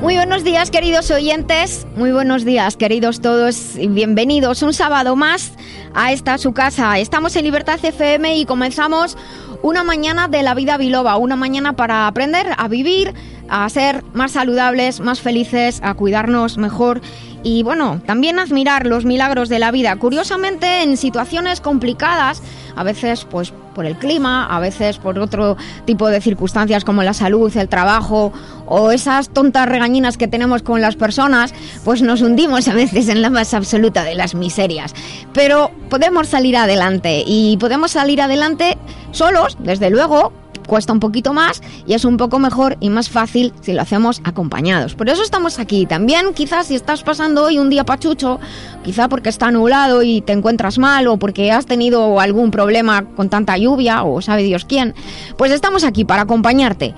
Muy buenos días queridos oyentes, muy buenos días queridos todos y bienvenidos un sábado más a esta su casa. Estamos en Libertad FM y comenzamos una mañana de la vida biloba, una mañana para aprender a vivir, a ser más saludables, más felices, a cuidarnos mejor y bueno, también admirar los milagros de la vida. Curiosamente, en situaciones complicadas, a veces pues por el clima, a veces por otro tipo de circunstancias como la salud, el trabajo o esas tontas regañinas que tenemos con las personas, pues nos hundimos a veces en la más absoluta de las miserias. Pero podemos salir adelante y podemos salir adelante solos, desde luego, cuesta un poquito más y es un poco mejor y más fácil si lo hacemos acompañados. Por eso estamos aquí. También quizás si estás pasando hoy un día pachucho, quizá porque está nublado y te encuentras mal o porque has tenido algún problema con tanta lluvia o sabe Dios quién, pues estamos aquí para acompañarte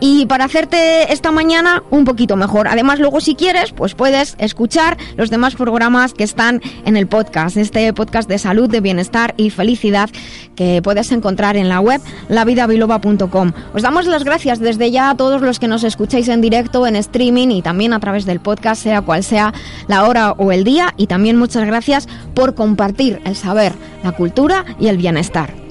y para hacerte esta mañana un poquito mejor. Además, luego si quieres, pues puedes escuchar los demás programas que están en el podcast, este podcast de salud, de bienestar y felicidad que puedes encontrar en la web lavidabiloba.com. Os damos las gracias desde ya a todos los que nos escucháis en directo, en streaming y también a través del podcast, sea cual sea la hora o el día. Y también muchas gracias por compartir el saber, la cultura y el bienestar.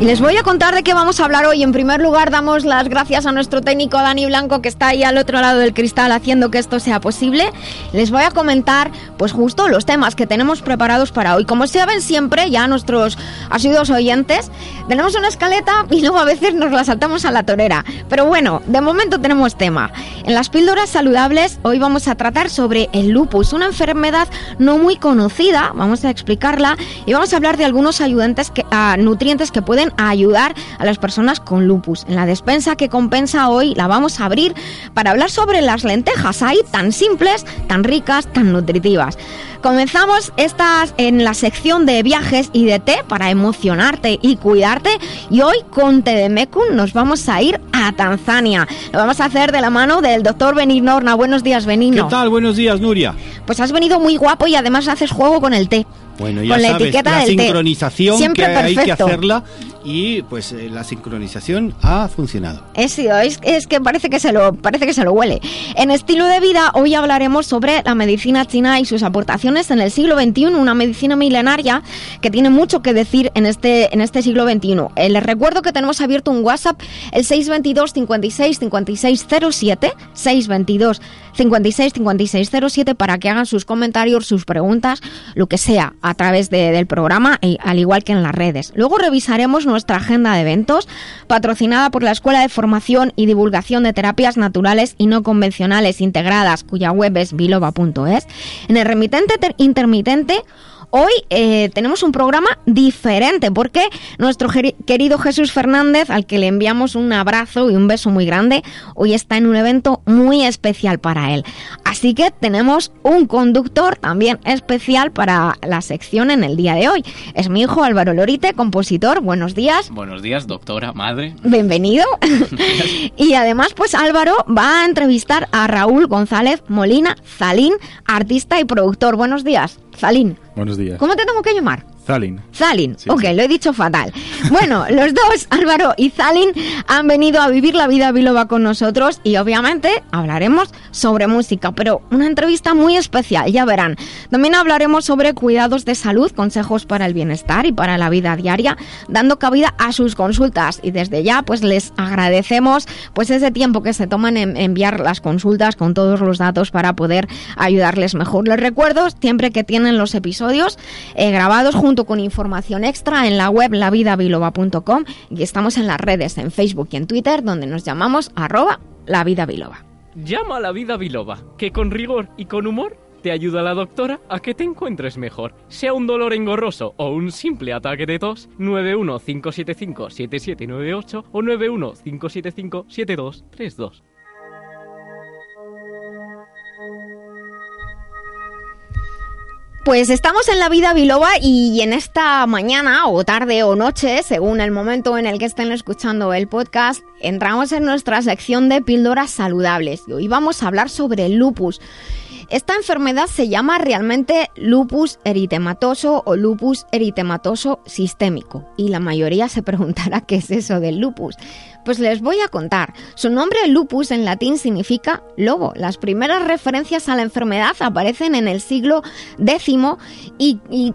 Y les voy a contar de qué vamos a hablar hoy. En primer lugar, damos las gracias a nuestro técnico Dani Blanco que está ahí al otro lado del cristal haciendo que esto sea posible. Les voy a comentar, pues justo los temas que tenemos preparados para hoy. Como saben siempre, ya nuestros asiduos oyentes, tenemos una escaleta y luego a veces nos la saltamos a la torera. Pero bueno, de momento tenemos tema. En las píldoras saludables, hoy vamos a tratar sobre el lupus, una enfermedad no muy conocida. Vamos a explicarla y vamos a hablar de algunos ayudantes que, uh, nutrientes que pueden a ayudar a las personas con lupus. En la despensa que compensa hoy la vamos a abrir para hablar sobre las lentejas, ahí tan simples, tan ricas, tan nutritivas. Comenzamos estas en la sección de viajes y de té para emocionarte y cuidarte y hoy con Tedemekun nos vamos a ir a Tanzania. Lo vamos a hacer de la mano del doctor Benigno Horna. Buenos días, Benigno. ¿Qué tal? Buenos días, Nuria. Pues has venido muy guapo y además haces juego con el té. Bueno, ya con la sabes, etiqueta la del té. sincronización Siempre que hay que perfecto. hacerla y pues eh, la sincronización ha funcionado. Es, es, es que parece que se lo parece que se lo huele. En estilo de vida hoy hablaremos sobre la medicina china y sus aportaciones en el siglo XXI, una medicina milenaria que tiene mucho que decir en este en este siglo XXI. Eh, les recuerdo que tenemos abierto un WhatsApp el 622 56 56 07 622 56 56 07 para que hagan sus comentarios, sus preguntas, lo que sea a través de- del programa, al igual que en las redes. Luego revisaremos nuestra agenda de eventos patrocinada por la Escuela de Formación y Divulgación de Terapias Naturales y No Convencionales Integradas, cuya web es biloba.es. En el remitente ter- intermitente Hoy eh, tenemos un programa diferente porque nuestro querido Jesús Fernández, al que le enviamos un abrazo y un beso muy grande, hoy está en un evento muy especial para él. Así que tenemos un conductor también especial para la sección en el día de hoy. Es mi hijo Álvaro Lorite, compositor. Buenos días. Buenos días, doctora, madre. Bienvenido. y además, pues Álvaro va a entrevistar a Raúl González Molina Zalín, artista y productor. Buenos días, Zalín. Buenos días. ¿Cómo te tengo que llamar? Zalin. Zalin, Sí, ok, sí. lo he dicho fatal. Bueno, los dos, Álvaro y Zalin, han venido a vivir la vida biloba con nosotros y obviamente hablaremos sobre música, pero una entrevista muy especial, ya verán. También hablaremos sobre cuidados de salud, consejos para el bienestar y para la vida diaria, dando cabida a sus consultas y desde ya pues les agradecemos pues ese tiempo que se toman en enviar las consultas con todos los datos para poder ayudarles mejor. Les recuerdo siempre que tienen los episodios eh, grabados junto con información extra en la web lavidabiloba.com y estamos en las redes, en Facebook y en Twitter, donde nos llamamos arroba lavidabiloba. Llama a la vida biloba, que con rigor y con humor te te ayuda la doctora a que te encuentres mejor. Sea un dolor engorroso o un simple ataque de tos, 915757798 o 915757232. Pues estamos en la vida biloba y en esta mañana o tarde o noche, según el momento en el que estén escuchando el podcast, entramos en nuestra sección de píldoras saludables y hoy vamos a hablar sobre el lupus. Esta enfermedad se llama realmente lupus eritematoso o lupus eritematoso sistémico y la mayoría se preguntará qué es eso del lupus. Pues les voy a contar. Su nombre lupus en latín significa lobo. Las primeras referencias a la enfermedad aparecen en el siglo X y, y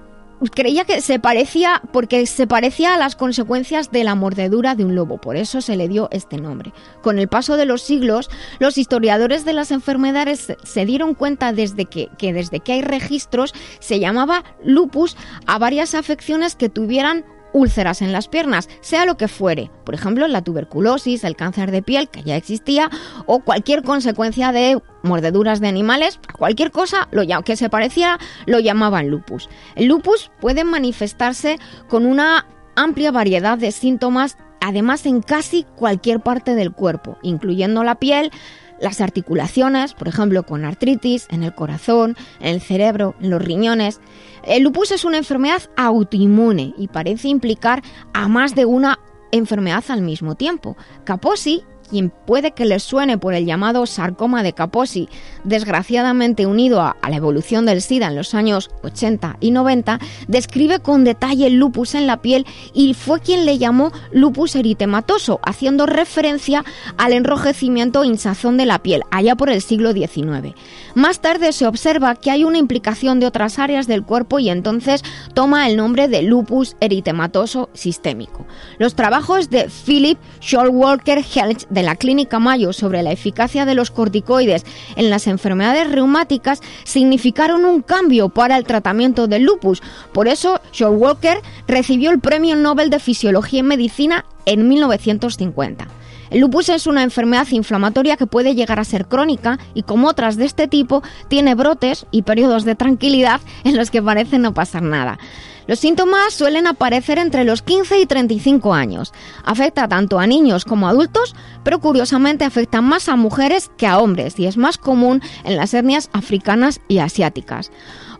creía que se parecía porque se parecía a las consecuencias de la mordedura de un lobo, por eso se le dio este nombre. Con el paso de los siglos, los historiadores de las enfermedades se dieron cuenta desde que, que desde que hay registros se llamaba lupus a varias afecciones que tuvieran úlceras en las piernas, sea lo que fuere, por ejemplo la tuberculosis, el cáncer de piel que ya existía o cualquier consecuencia de mordeduras de animales, cualquier cosa lo que se pareciera lo llamaban lupus. El lupus puede manifestarse con una amplia variedad de síntomas, además en casi cualquier parte del cuerpo, incluyendo la piel, las articulaciones, por ejemplo, con artritis, en el corazón, en el cerebro, en los riñones. El lupus es una enfermedad autoinmune y parece implicar a más de una enfermedad al mismo tiempo. Kaposi quien puede que les suene por el llamado sarcoma de Kaposi, desgraciadamente unido a, la evolución del SIDA en los años 80 y 90, describe con detalle el lupus en la piel y fue quien le llamó lupus eritematoso, haciendo referencia al enrojecimiento hinchazón de la piel, allá por el siglo XIX. Más tarde se observa que hay una implicación de otras áreas del cuerpo y entonces toma el nombre de lupus eritematoso sistémico. Los trabajos de Philip Showalker Helch de la Clínica Mayo sobre la eficacia de los corticoides en las enfermedades reumáticas significaron un cambio para el tratamiento del lupus. Por eso, Walker recibió el Premio Nobel de Fisiología y Medicina en 1950. El lupus es una enfermedad inflamatoria que puede llegar a ser crónica y como otras de este tipo tiene brotes y periodos de tranquilidad en los que parece no pasar nada. Los síntomas suelen aparecer entre los 15 y 35 años. Afecta tanto a niños como a adultos, pero curiosamente afecta más a mujeres que a hombres y es más común en las etnias africanas y asiáticas.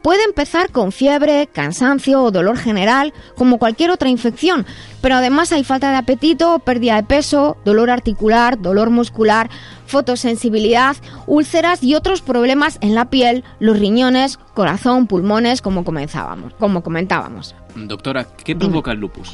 Puede empezar con fiebre, cansancio o dolor general, como cualquier otra infección, pero además hay falta de apetito, pérdida de peso, dolor articular, dolor muscular, fotosensibilidad, úlceras y otros problemas en la piel, los riñones, corazón, pulmones, como comenzábamos, como comentábamos. Doctora, ¿qué provoca el lupus?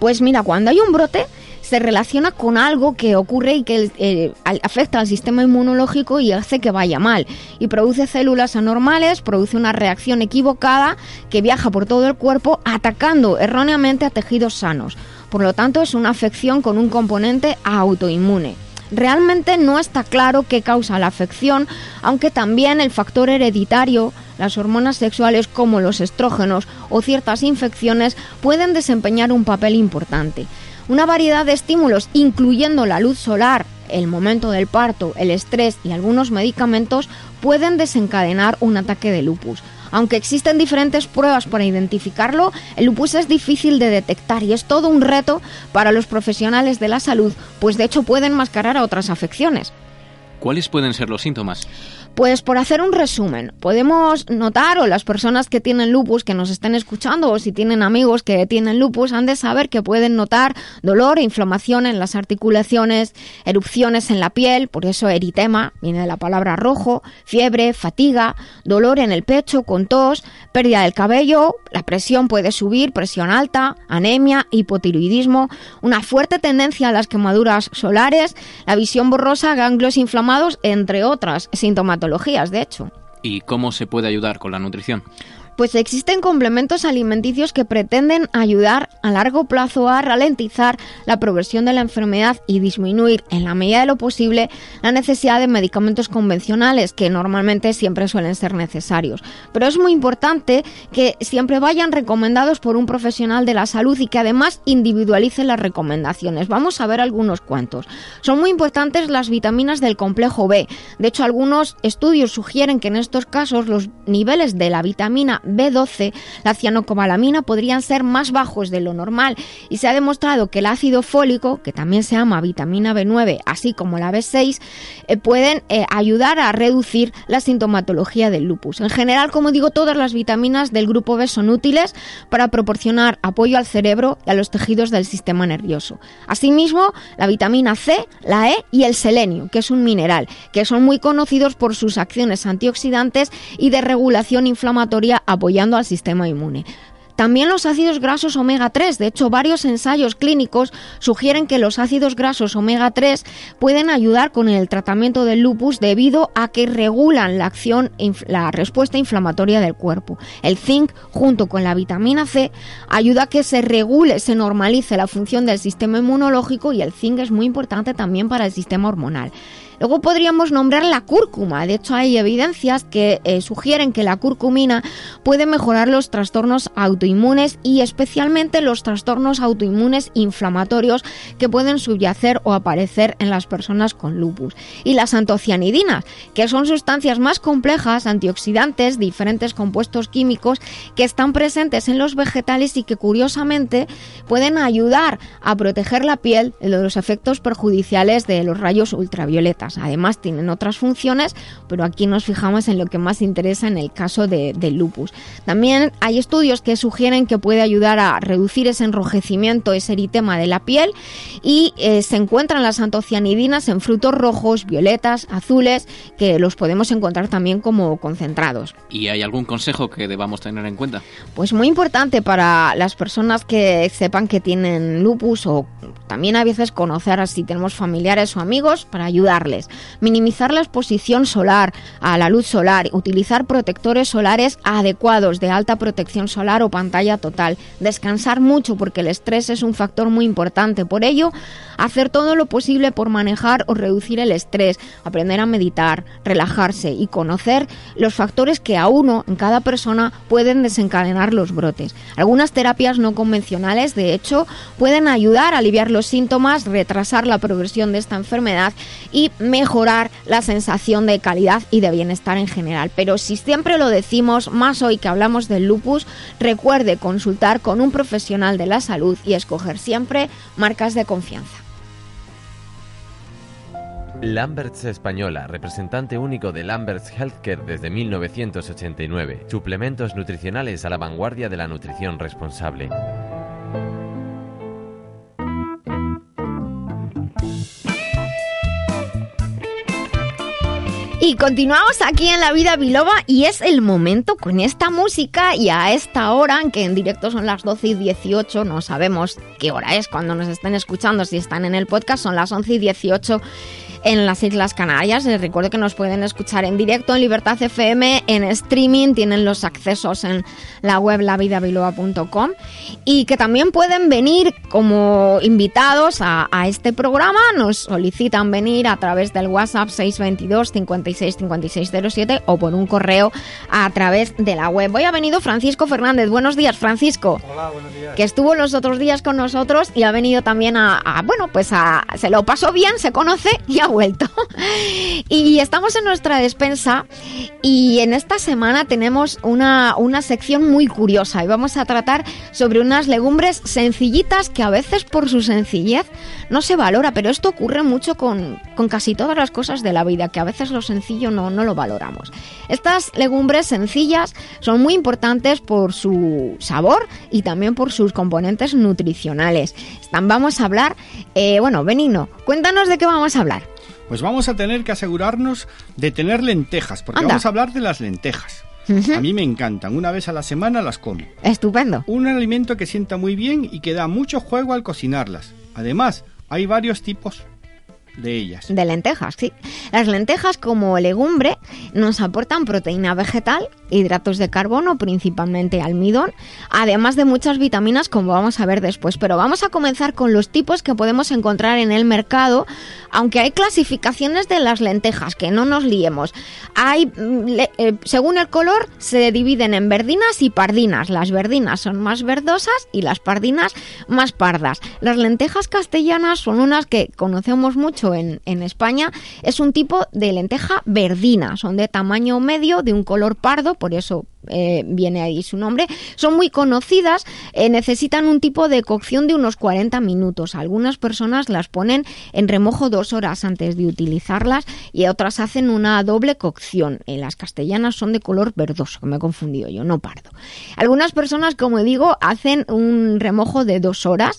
Pues mira, cuando hay un brote, se relaciona con algo que ocurre y que eh, afecta al sistema inmunológico y hace que vaya mal. Y produce células anormales, produce una reacción equivocada que viaja por todo el cuerpo atacando erróneamente a tejidos sanos. Por lo tanto, es una afección con un componente autoinmune. Realmente no está claro qué causa la afección, aunque también el factor hereditario, las hormonas sexuales como los estrógenos o ciertas infecciones pueden desempeñar un papel importante. Una variedad de estímulos, incluyendo la luz solar, el momento del parto, el estrés y algunos medicamentos, pueden desencadenar un ataque de lupus. Aunque existen diferentes pruebas para identificarlo, el lupus es difícil de detectar y es todo un reto para los profesionales de la salud, pues de hecho pueden mascarar a otras afecciones. ¿Cuáles pueden ser los síntomas? Pues por hacer un resumen, podemos notar, o las personas que tienen lupus que nos estén escuchando, o si tienen amigos que tienen lupus, han de saber que pueden notar dolor e inflamación en las articulaciones, erupciones en la piel, por eso eritema, viene de la palabra rojo, fiebre, fatiga, dolor en el pecho con tos, pérdida del cabello, la presión puede subir, presión alta, anemia, hipotiroidismo, una fuerte tendencia a las quemaduras solares, la visión borrosa, ganglios inflamados, entre otras sintomatologías de hecho. ¿Y cómo se puede ayudar con la nutrición? Pues existen complementos alimenticios que pretenden ayudar a largo plazo a ralentizar la progresión de la enfermedad y disminuir en la medida de lo posible la necesidad de medicamentos convencionales que normalmente siempre suelen ser necesarios. Pero es muy importante que siempre vayan recomendados por un profesional de la salud y que además individualicen las recomendaciones. Vamos a ver algunos cuantos. Son muy importantes las vitaminas del complejo B. De hecho, algunos estudios sugieren que en estos casos los niveles de la vitamina B12, la cianocobalamina, podrían ser más bajos de lo normal y se ha demostrado que el ácido fólico, que también se llama vitamina B9, así como la B6, eh, pueden eh, ayudar a reducir la sintomatología del lupus. En general, como digo, todas las vitaminas del grupo B son útiles para proporcionar apoyo al cerebro y a los tejidos del sistema nervioso. Asimismo, la vitamina C, la E y el selenio, que es un mineral, que son muy conocidos por sus acciones antioxidantes y de regulación inflamatoria apoyando al sistema inmune. También los ácidos grasos omega 3. De hecho, varios ensayos clínicos sugieren que los ácidos grasos omega 3 pueden ayudar con el tratamiento del lupus debido a que regulan la acción, la respuesta inflamatoria del cuerpo. El zinc, junto con la vitamina C, ayuda a que se regule, se normalice la función del sistema inmunológico y el zinc es muy importante también para el sistema hormonal. Luego podríamos nombrar la cúrcuma. De hecho, hay evidencias que eh, sugieren que la curcumina puede mejorar los trastornos autoinmunes y especialmente los trastornos autoinmunes inflamatorios que pueden subyacer o aparecer en las personas con lupus. Y las antocianidinas, que son sustancias más complejas, antioxidantes, diferentes compuestos químicos que están presentes en los vegetales y que curiosamente pueden ayudar a proteger la piel de los efectos perjudiciales de los rayos Además tienen otras funciones, pero aquí nos fijamos en lo que más interesa en el caso de, del lupus. También hay estudios que sugieren que puede ayudar a reducir ese enrojecimiento, ese eritema de la piel y eh, se encuentran las antocianidinas en frutos rojos, violetas, azules, que los podemos encontrar también como concentrados. ¿Y hay algún consejo que debamos tener en cuenta? Pues muy importante para las personas que sepan que tienen lupus o también a veces conocer si tenemos familiares o amigos para ayudarles. Minimizar la exposición solar a la luz solar, utilizar protectores solares adecuados de alta protección solar o pantalla total, descansar mucho porque el estrés es un factor muy importante. Por ello, hacer todo lo posible por manejar o reducir el estrés, aprender a meditar, relajarse y conocer los factores que a uno en cada persona pueden desencadenar los brotes. Algunas terapias no convencionales, de hecho, pueden ayudar a aliviar los síntomas, retrasar la progresión de esta enfermedad y mejorar la sensación de calidad y de bienestar en general. Pero si siempre lo decimos, más hoy que hablamos del lupus, recuerde consultar con un profesional de la salud y escoger siempre marcas de confianza. Lamberts Española, representante único de Lamberts Healthcare desde 1989. Suplementos nutricionales a la vanguardia de la nutrición responsable. Y continuamos aquí en La Vida Biloba y es el momento con esta música y a esta hora, que en directo son las 12 y 18, no sabemos qué hora es cuando nos estén escuchando, si están en el podcast, son las 11 y 18 en las Islas Canarias. Les recuerdo que nos pueden escuchar en directo en Libertad FM, en streaming, tienen los accesos en la web lavidabiloa.com y que también pueden venir como invitados a, este programa. Nos solicitan venir a través del WhatsApp 622 56 56 07 o por un correo a través de la web. Hoy ha venido Francisco Fernández. Buenos días, Francisco. Hola, buenos días. Que estuvo los otros días con nosotros y ha venido también a, a bueno, pues a, se lo pasó bien, se conoce y ha vuelto. y estamos en nuestra despensa y en esta semana tenemos una, una sección muy curiosa y vamos a tratar sobre unas legumbres sencillitas que a veces por su sencillez no se valora, pero esto ocurre mucho con, con casi todas las cosas de la vida, que a veces lo sencillo no, no lo valoramos. Estas legumbres sencillas son muy importantes por su sabor y también por sus componentes nutricionales. Vamos a hablar, eh, bueno, Benigno, cuéntanos de qué vamos a hablar. Pues vamos a tener que asegurarnos de tener lentejas, porque Anda. vamos a hablar de las lentejas. A mí me encantan, una vez a la semana las como. Estupendo. Un alimento que sienta muy bien y que da mucho juego al cocinarlas. Además, hay varios tipos de ellas. De lentejas, sí. Las lentejas como legumbre nos aportan proteína vegetal hidratos de carbono, principalmente almidón, además de muchas vitaminas como vamos a ver después. Pero vamos a comenzar con los tipos que podemos encontrar en el mercado, aunque hay clasificaciones de las lentejas, que no nos liemos. Hay, mm, eh, según el color, se dividen en verdinas y pardinas. Las verdinas son más verdosas y las pardinas más pardas. Las lentejas castellanas son unas que conocemos mucho en, en España. Es un tipo de lenteja verdina, son de tamaño medio, de un color pardo, por eso eh, viene ahí su nombre, son muy conocidas, eh, necesitan un tipo de cocción de unos 40 minutos. Algunas personas las ponen en remojo dos horas antes de utilizarlas y otras hacen una doble cocción. En las castellanas son de color verdoso, me he confundido yo, no pardo. Algunas personas, como digo, hacen un remojo de dos horas,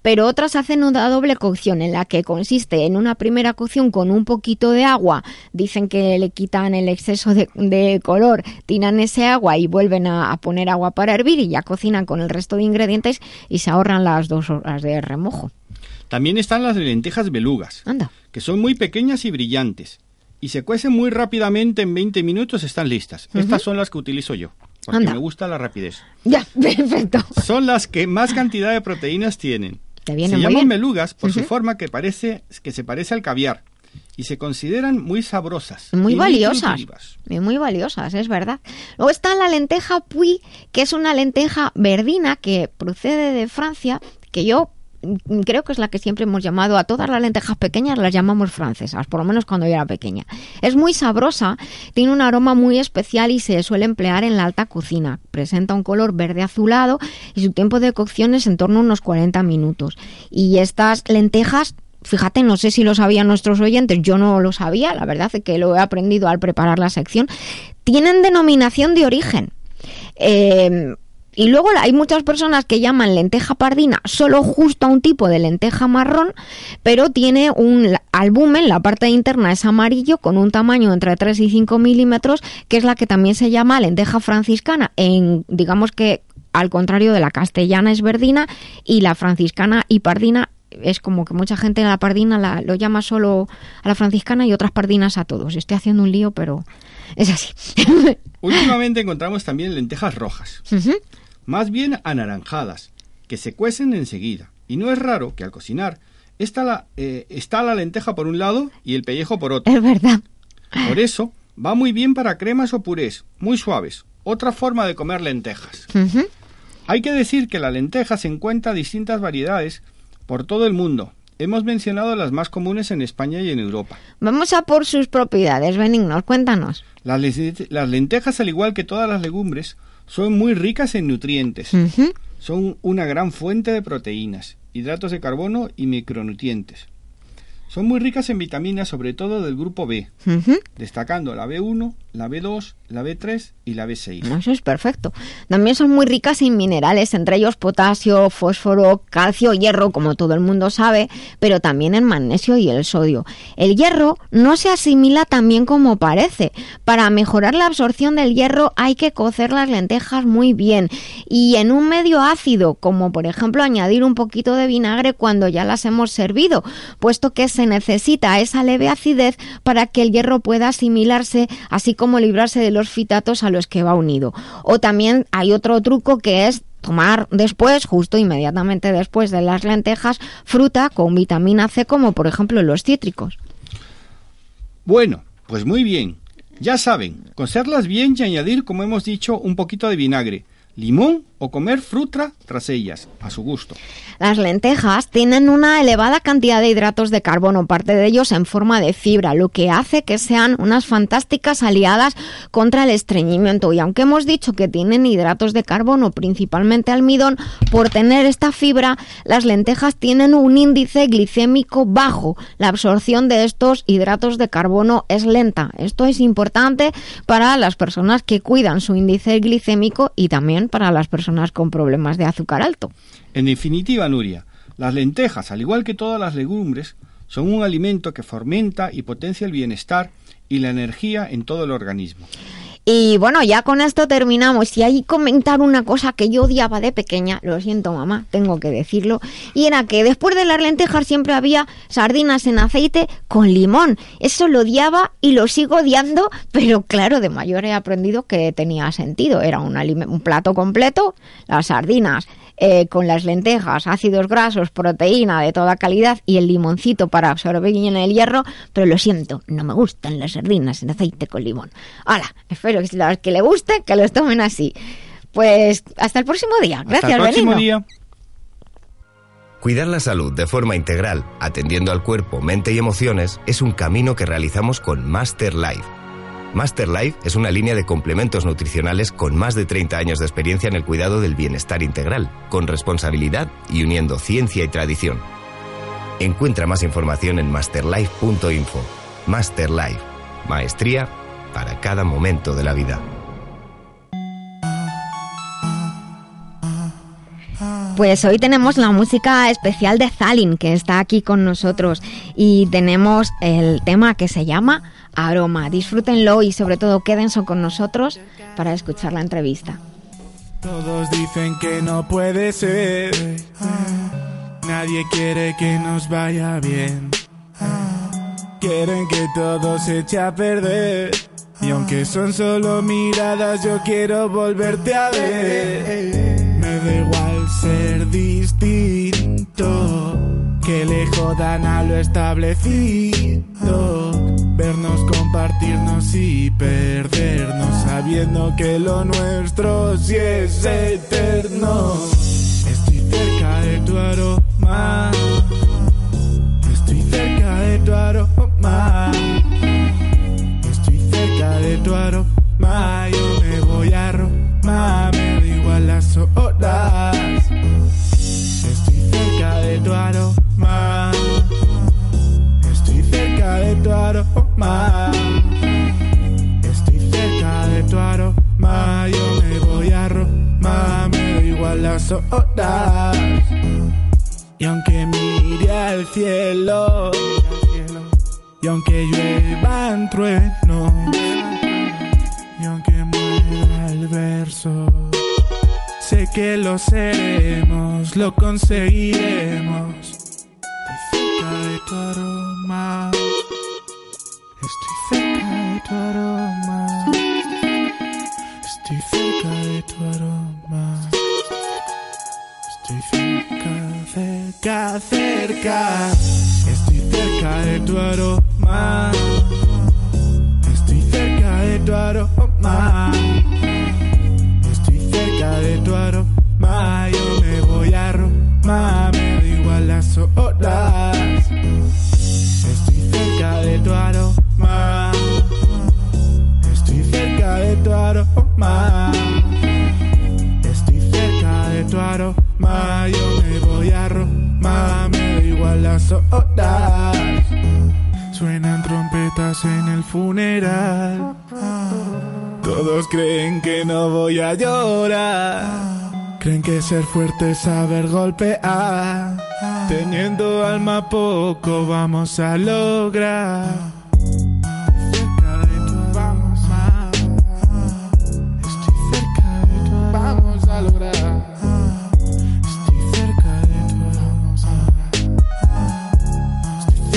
pero otras hacen una doble cocción en la que consiste en una primera cocción con un poquito de agua, dicen que le quitan el exceso de, de color, tiran ese agua y vuelven a, poner agua para hervir y ya cocinan con el resto de ingredientes y se ahorran las dos horas de remojo. También están las lentejas belugas, que son muy pequeñas y brillantes y se cuecen muy rápidamente, en 20 minutos están listas. Estas son las que utilizo yo, porque me gusta la rapidez. Ya, perfecto. Son las que más cantidad de proteínas tienen. se llaman belugas por su forma que parece que se parece al caviar y se consideran muy sabrosas. Muy valiosas. Muy valiosas, es verdad. Luego está la lenteja Puy, que es una lenteja verdina que procede de Francia, que yo creo que es la que siempre hemos llamado a todas las lentejas pequeñas las llamamos francesas, por lo menos cuando yo era pequeña. Es muy sabrosa, tiene un aroma muy especial y se suele emplear en la alta cocina. Presenta un color verde azulado y su tiempo de cocción es en torno a unos 40 minutos. Y estas lentejas fíjate, no sé si lo sabían nuestros oyentes, yo no lo sabía, la verdad es que lo he aprendido al preparar la sección, tienen denominación de origen. Em, y luego hay muchas personas que llaman lenteja pardina solo justo a un tipo de lenteja marrón, pero tiene un albumen, la parte interna es amarillo con un tamaño entre 3 y 5 milímetros, que es la que también se llama lenteja franciscana. En, digamos que al contrario de la castellana es verdina y la franciscana y pardina es como que mucha gente en la pardina la, lo llama solo a la franciscana y otras pardinas a todos. Estoy haciendo un lío, pero es así. Últimamente encontramos también lentejas rojas, más bien anaranjadas, que se cuecen enseguida. Y no es raro que al cocinar está la, eh, está la lenteja por un lado y el pellejo por otro. Es verdad. Por eso va muy bien para cremas o purés, muy suaves. Otra forma de comer lentejas. Hay que decir que la lenteja se encuentra distintas variedades por todo el mundo. Hemos mencionado las más comunes en España y en Europa. Vamos a por sus propiedades, benignos, cuéntanos. Las, lentejas, al igual que todas las legumbres, son muy ricas en nutrientes. Son una gran fuente de proteínas, hidratos de carbono y micronutrientes. Son muy ricas en vitaminas, sobre todo del grupo B, destacando la B1, la B2, la B3 y la B6. Eso es perfecto. También son muy ricas en minerales, entre ellos potasio, fósforo, calcio, hierro, como todo el mundo sabe, pero también en magnesio y el sodio. El hierro no se asimila tan bien como parece. Para mejorar la absorción del hierro hay que cocer las lentejas muy bien y en un medio ácido, como por ejemplo añadir un poquito de vinagre cuando ya las hemos servido, puesto que se necesita esa leve acidez para que el hierro pueda asimilarse, así como librarse de los fitatos a los que va unido. O también hay otro truco que es tomar después, justo inmediatamente después de las lentejas, fruta con vitamina C, como por ejemplo los cítricos. Bueno, pues muy bien. Ya saben, cocerlas bien y añadir, como hemos dicho, un poquito de vinagre limón o comer fruta tras ellas, a su gusto. Las lentejas tienen una elevada cantidad de hidratos de carbono, parte de ellos en forma de fibra, lo que hace que sean unas fantásticas aliadas contra el estreñimiento. Y aunque hemos dicho que tienen hidratos de carbono, principalmente almidón, por tener esta fibra, las lentejas tienen un índice glicémico bajo. La absorción de estos hidratos de carbono es lenta. Esto es importante para las personas que cuidan su índice glicémico y también para las personas con problemas de azúcar alto. En definitiva, Nuria, las lentejas, al igual que todas las legumbres, son un alimento que fomenta y potencia el bienestar y la energía en todo el organismo. Y bueno, ya con esto terminamos. Y ahí comentar una cosa que yo odiaba de pequeña, lo siento mamá, tengo que decirlo, y era que después de las lentejas siempre había sardinas en aceite con limón. Eso lo odiaba y lo sigo odiando, pero claro, de mayor he aprendido que tenía sentido. Era un, un plato completo, las sardinas, eh, con las lentejas, ácidos grasos, proteína de toda calidad y el limoncito para absorber bien el hierro, pero lo siento, no me gustan las sardinas en aceite con limón. Hola, espero que los que le guste, que los tomen así. Pues hasta el próximo día. Gracias, hasta el próximo día. Cuidar la salud de forma integral, atendiendo al cuerpo, mente y emociones, es un camino que realizamos con Master Life Master Life es una línea de complementos nutricionales con más de 30 años de experiencia en el cuidado del bienestar integral, con responsabilidad y uniendo ciencia y tradición. Encuentra más información en masterlife.info. Master Life, maestría para cada momento de la vida. Pues hoy tenemos la música especial de Zalin, que está aquí con nosotros, y tenemos el tema que se llama aroma. Disfrútenlo y sobre todo quédense con nosotros para escuchar la entrevista. Todos dicen que no puede ser. Nadie quiere que nos vaya bien. Quieren que todo se eche a perder. Y aunque son solo miradas, yo quiero volverte a ver. Me da igual ser distinto. Que le jodan a lo establecido vernos, compartirnos y perdernos, sabiendo que lo nuestro sí es eterno. Estoy cerca de tu aroma, estoy cerca de tu aroma, estoy cerca de tu aroma, yo me voy a Roma, me da igual las horas, estoy cerca de tu aroma. De tu aroma. Las horas. Y aunque mire al cielo, y aunque lluevan truenos, y aunque muera el verso, sé que lo seremos, lo conseguiremos. Estoy cerca de tu aroma. Estoy cerca de tu aroma. Cerca. Estoy cerca de tu aroma. Estoy cerca de tu aroma. Estoy cerca de tu aroma. Yo me voy a Roma. Me da igual las horas. Estoy cerca de tu aroma. Estoy cerca de tu aroma. Estoy cerca de tu aroma. Yo Roma. Me da igual las horas. Suenan trompetas en el funeral. Todos creen que no voy a llorar. Creen que ser fuerte es saber golpear. Teniendo alma poco vamos a lograr.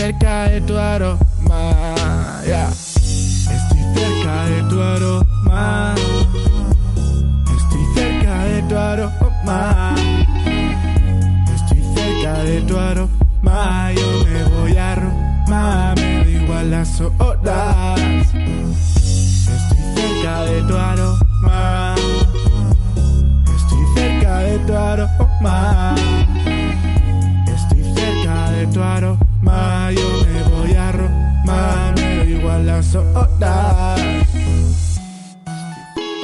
Cerca de tu aroma. Estoy cerca de tu aroma. Estoy cerca de tu aroma. Estoy cerca de tu aroma. Yo me voy a Roma. Me da igual las horas. Estoy cerca de tu aroma. Estoy cerca de tu aroma. Estoy cerca de tu aroma yo me voy a Roma, me igual las horas.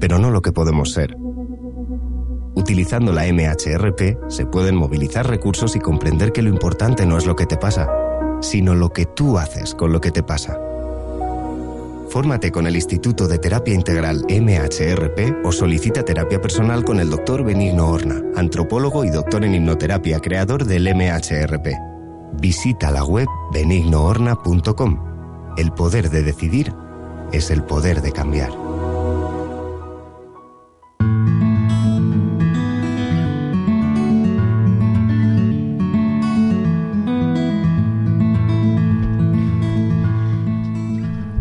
pero no lo que podemos ser. Utilizando la MHRP se pueden movilizar recursos y comprender que lo importante no es lo que te pasa, sino lo que tú haces con lo que te pasa. Fórmate con el Instituto de Terapia Integral MHRP o solicita terapia personal con el Dr. Benigno Horna, antropólogo y doctor en hipnoterapia, creador del MHRP. Visita la web benignohorna.com. El poder de decidir es el poder de cambiar.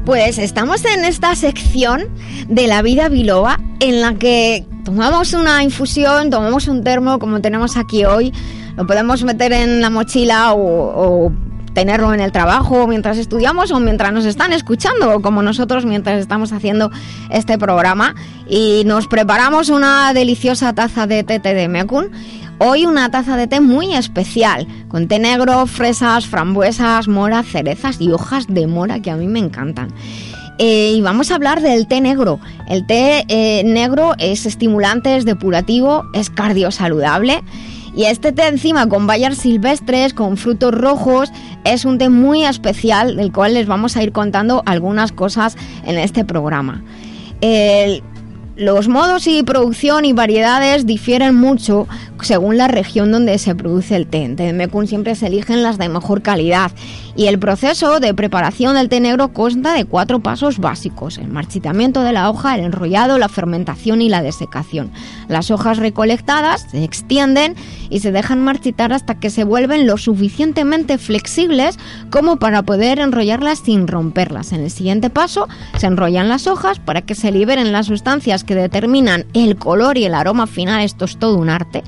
Pues estamos en esta sección de la vida biloba en la que tomamos una infusión, tomamos un termo como tenemos aquí hoy, lo podemos meter en la mochila o, tenerlo en el trabajo mientras estudiamos o mientras nos están escuchando, como nosotros mientras estamos haciendo este programa. Y nos preparamos una deliciosa taza de té de Mekun. Hoy una taza de té muy especial, con té negro, fresas, frambuesas, mora, cerezas y hojas de mora que a mí me encantan. Eh, y vamos a hablar del té negro. El té eh, negro es estimulante, es depurativo, es cardiosaludable. Y este té encima con bayas silvestres, con frutos rojos, es un té muy especial del cual les vamos a ir contando algunas cosas en este programa. Los modos y producción y variedades difieren mucho según la región donde se produce el té. En Mekun siempre se eligen las de mejor calidad y el proceso de preparación del té negro consta de cuatro pasos básicos: el marchitamiento de la hoja, el enrollado, la fermentación y la desecación. Las hojas recolectadas se extienden y se dejan marchitar hasta que se vuelven lo suficientemente flexibles como para poder enrollarlas sin romperlas. En el siguiente paso se enrollan las hojas para que se liberen las sustancias que determinan el color y el aroma final. Esto es todo un arte.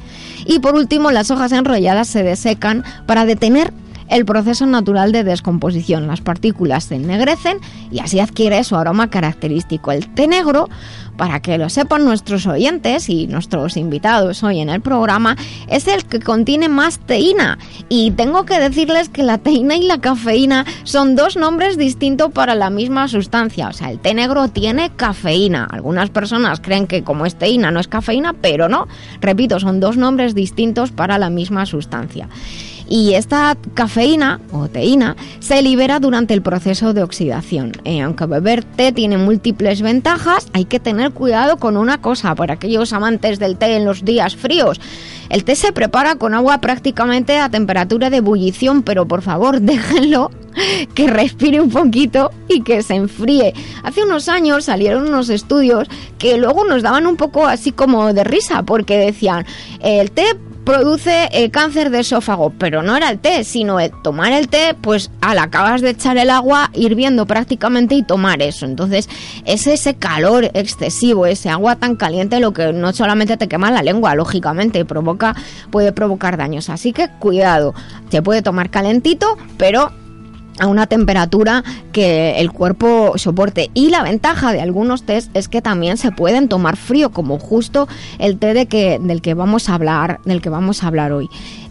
Y por último, las hojas enrolladas se desecan para detener el proceso natural de descomposición. Las partículas se ennegrecen y así adquiere su aroma característico. El té negro, para que lo sepan nuestros oyentes y nuestros invitados hoy en el programa, es el que contiene más teína. Y tengo que decirles que la teína y la cafeína son dos nombres distintos para la misma sustancia. O sea, el té negro tiene cafeína. Algunas personas creen que como es teína no es cafeína, pero no. Repito, son dos nombres distintos para la misma sustancia y esta cafeína o teína se libera durante el proceso de oxidación. Eh, aunque beber té tiene múltiples ventajas, hay que tener cuidado con una cosa para aquellos amantes del té en los días fríos. El té se prepara con agua prácticamente a temperatura de ebullición, pero por favor déjenlo que respire un poquito y que se enfríe. Hace unos años salieron unos estudios que luego nos daban un poco así como de risa porque decían, el té produce eh, cáncer de esófago, pero no era el té, sino el tomar el té, pues al acabas de echar el agua hirviendo prácticamente y tomar eso. Entonces es ese calor excesivo, ese agua tan caliente lo que no solamente te quema la lengua, lógicamente, provoca, puede provocar daños. Así que cuidado, se puede tomar calentito, pero a una temperatura que el cuerpo soporte. Y la ventaja de algunos tés es que también se pueden tomar frío, como justo el té de que, del que vamos a hablar, del que vamos a hablar hoy.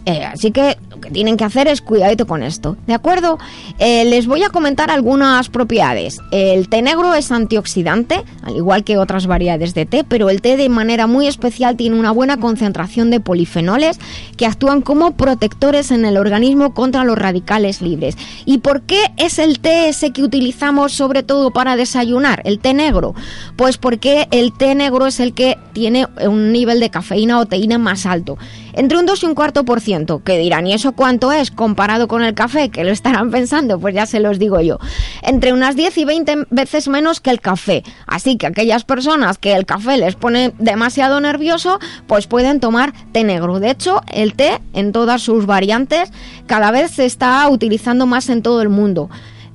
Eh, así que lo que tienen que hacer es cuidadito con esto, ¿de acuerdo? Eh, les voy a comentar algunas propiedades. El té negro es antioxidante, al igual que otras variedades de té, pero el té de manera muy especial tiene una buena concentración de polifenoles que actúan como protectores en el organismo contra los radicales libres. ¿Y por qué es el té ese que utilizamos sobre todo para desayunar, el té negro? Pues porque el té negro es el que tiene un nivel de cafeína o teína más alto entre un 2 y un cuarto por ciento, que dirán, ¿y eso cuánto es comparado con el café? Que lo estarán pensando, pues ya se los digo yo. Entre unas 10 y 20 veces menos que el café. Así que aquellas personas que el café les pone demasiado nervioso, pues pueden tomar té negro. De hecho, el té, en todas sus variantes, cada vez se está utilizando más en todo el mundo.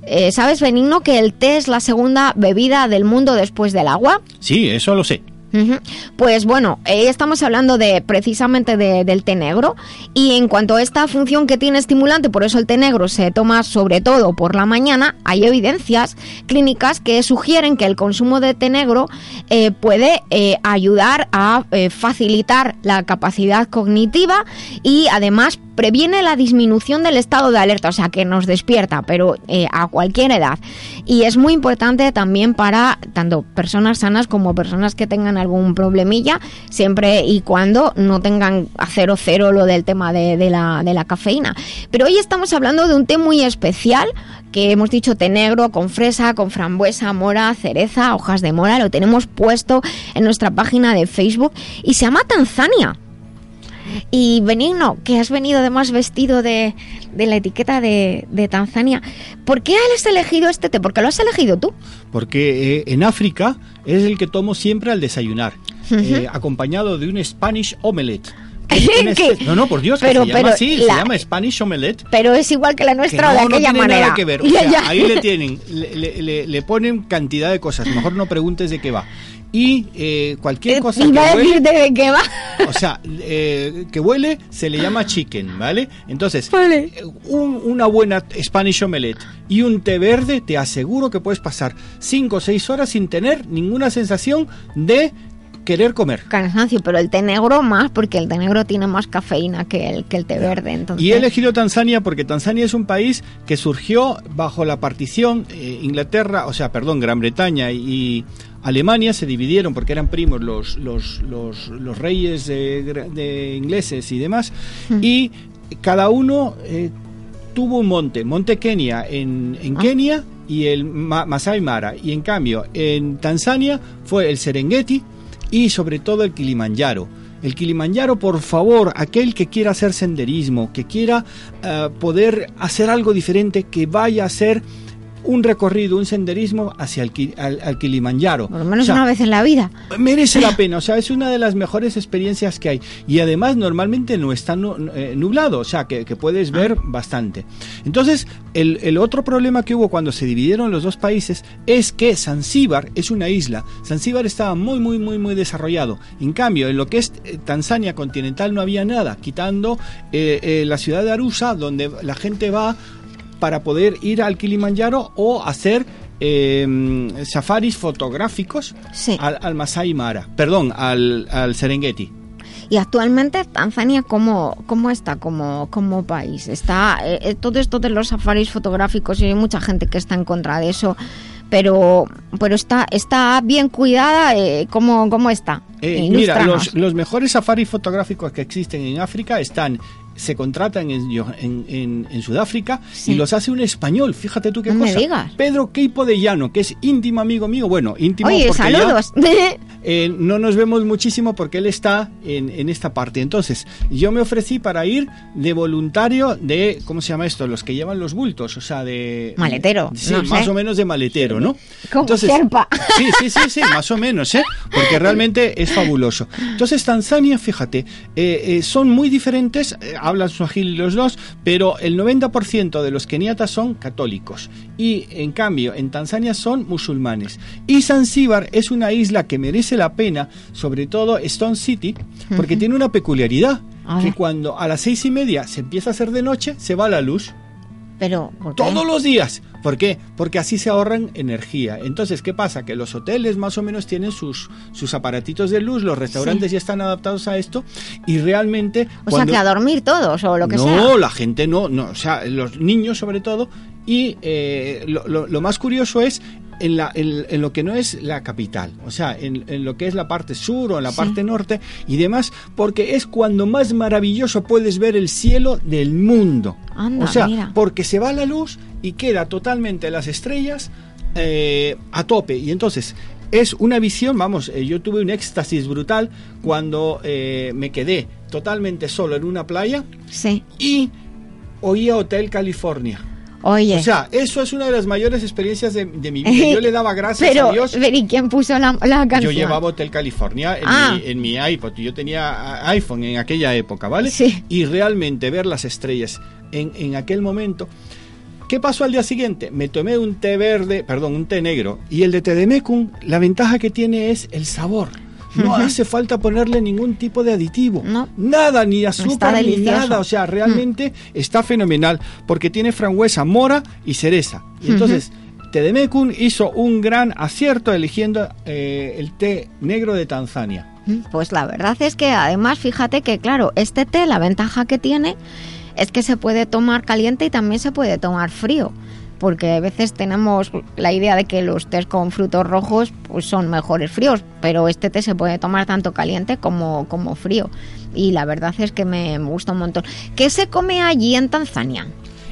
Eh, ¿Sabes, Benigno, que el té es la segunda bebida del mundo después del agua? Sí, eso lo sé. Pues bueno, eh, estamos hablando de precisamente del té negro y en cuanto a esta función que tiene estimulante, por eso el té negro se toma sobre todo por la mañana, hay evidencias clínicas que sugieren que el consumo de té negro eh, puede eh, ayudar a facilitar la capacidad cognitiva y además previene la disminución del estado de alerta, o sea que nos despierta, pero a cualquier edad. Y es muy importante también para tanto personas sanas como personas que tengan algún problemilla, siempre y cuando no tengan a cero cero lo del tema de, la, de la cafeína. Pero hoy estamos hablando de un té muy especial que hemos dicho té negro con fresa, con frambuesa, mora, cereza, hojas de mora, lo tenemos puesto en nuestra página de Facebook y se llama Tanzania. Y Benigno, que has venido además vestido de, la etiqueta de, Tanzania, ¿por qué has elegido este té? ¿Por qué lo has elegido tú? Porque eh, en África es el que tomo siempre al desayunar, eh, acompañado de un Spanish omelette. No, no, por Dios, que se llama así, se llama Spanish Omelette. Pero es igual que la nuestra de aquella no tiene manera. Nada que ver. ahí le tienen, le, le, ponen cantidad de cosas. Mejor no preguntes de qué va y eh, cualquier eh, cosa que huele, de qué va. o sea, eh, que huele se le llama chicken, ¿vale? Entonces, una buena Spanish omelette y un té verde te aseguro que puedes pasar 5 o 6 horas sin tener ninguna sensación de querer comer. Cansancio, pero el té negro más, porque el té negro tiene más cafeína que el, que el té verde. Entonces... Y he elegido Tanzania porque Tanzania es un país que surgió bajo la partición, Inglaterra, o sea, perdón, Gran Bretaña y Alemania se dividieron porque eran primos los, los, los, reyes de, ingleses y demás, hmm. y cada uno eh, tuvo un monte, Monte Kenia en, en ah. Kenia y el Masai Mara, y en cambio en Tanzania fue el Serengeti y sobre todo el Kilimanjaro. El Kilimanjaro, por favor, aquel que quiera hacer senderismo, que quiera eh, poder hacer algo diferente, que vaya a hacer un recorrido, un senderismo hacia el, al, Kilimanjaro. Por lo menos una vez en la vida. Merece la pena, o sea, es una de las mejores experiencias que hay. Y además normalmente no está eh, nublado, o sea, que, puedes ver ah. bastante. Entonces, el, otro problema que hubo cuando se dividieron los dos países es que Zanzíbar es una isla. Zanzíbar estaba muy, muy, muy, muy desarrollado. En cambio, en lo que es eh, Tanzania continental no había nada, quitando eh, la ciudad de Arusa, donde la gente va para poder ir al Kilimanjaro o hacer eh, safaris fotográficos al, Masai Mara, perdón, al, Serengeti. Y actualmente Tanzania cómo, cómo está como, como país? Está eh, eh, todo esto de los safaris fotográficos y hay mucha gente que está en contra de eso, pero pero está está bien cuidada. Eh, ¿cómo, ¿Cómo está? mira, los, los mejores safaris fotográficos que existen en África están se contratan en, en, Sudáfrica y los hace un español. Fíjate tú qué cosa. Pedro Queipo de Llano, que es íntimo amigo mío. Bueno, íntimo Oye, saludos. Eh, no nos vemos muchísimo porque él está en, esta parte. Entonces, yo me ofrecí para ir de voluntario de, ¿cómo se llama esto? Los que llevan los bultos, o sea, de... Maletero. Sí, más o menos de maletero, ¿no? Como Entonces, Sí, sí, sí, sí, más o menos, ¿eh? Porque realmente es fabuloso. Entonces, Tanzania, fíjate, eh, eh, son muy diferentes hablan suajili los dos, pero el 90% de los keniatas son católicos y en cambio en Tanzania son musulmanes. Y Zanzíbar es una isla que merece la pena, sobre todo Stone City, porque tiene una peculiaridad, que cuando a las seis y media se empieza a hacer de noche, se va la luz. Pero, ¿por qué? Todos los días. ¿Por qué? Porque así se ahorran energía. Entonces, ¿qué pasa? Que los hoteles más o menos tienen sus, sus aparatitos de luz, los restaurantes ya están adaptados a esto y realmente... O cuando- sea, que a dormir todos o lo que no, sea. la gente no, no, o sea, los niños sobre todo. Y eh, lo, lo- lo más curioso es en, la, en, en lo que no es la capital, o sea, en, en lo que es la parte sur o en la Sí. parte norte y demás, porque es cuando más maravilloso puedes ver el cielo del mundo. Anda, o sea, mira. porque se va la luz y queda totalmente las estrellas eh, a tope. Y entonces es una visión, vamos, eh, yo tuve un éxtasis brutal cuando eh, me quedé totalmente solo en una playa Sí. y oía Hotel California. Oye. O sea, eso es una de las mayores experiencias de, de mi vida. Yo le daba gracias pero, a Dios. pero, ¿y quién puso la, la canción? Yo llevaba Hotel California en, Ah. mi, en mi iPod. Yo tenía iPhone en aquella época, ¿vale? Sí. Y realmente ver las estrellas en, en aquel momento. ¿Qué pasó al día siguiente? Me tomé un té verde, perdón, un té negro. Y el de Tedemecum, la ventaja que tiene es el sabor. No hace falta ponerle ningún tipo de aditivo. No. Nada, ni azúcar, ni nada. O sea, realmente está fenomenal. Porque tiene frambuesa, mora y cereza. Y entonces, Tedemecum hizo un gran acierto eligiendo eh, el té negro de Tanzania. Pues la verdad es que además, fíjate que claro, este té, la ventaja que tiene es que se puede tomar caliente y también se puede tomar frío. Porque a veces tenemos la idea de que los tés con frutos rojos pues son mejores fríos, pero este té se puede tomar tanto caliente como, como frío. Y la verdad es que me gusta un montón. ¿Qué se come allí en Tanzania?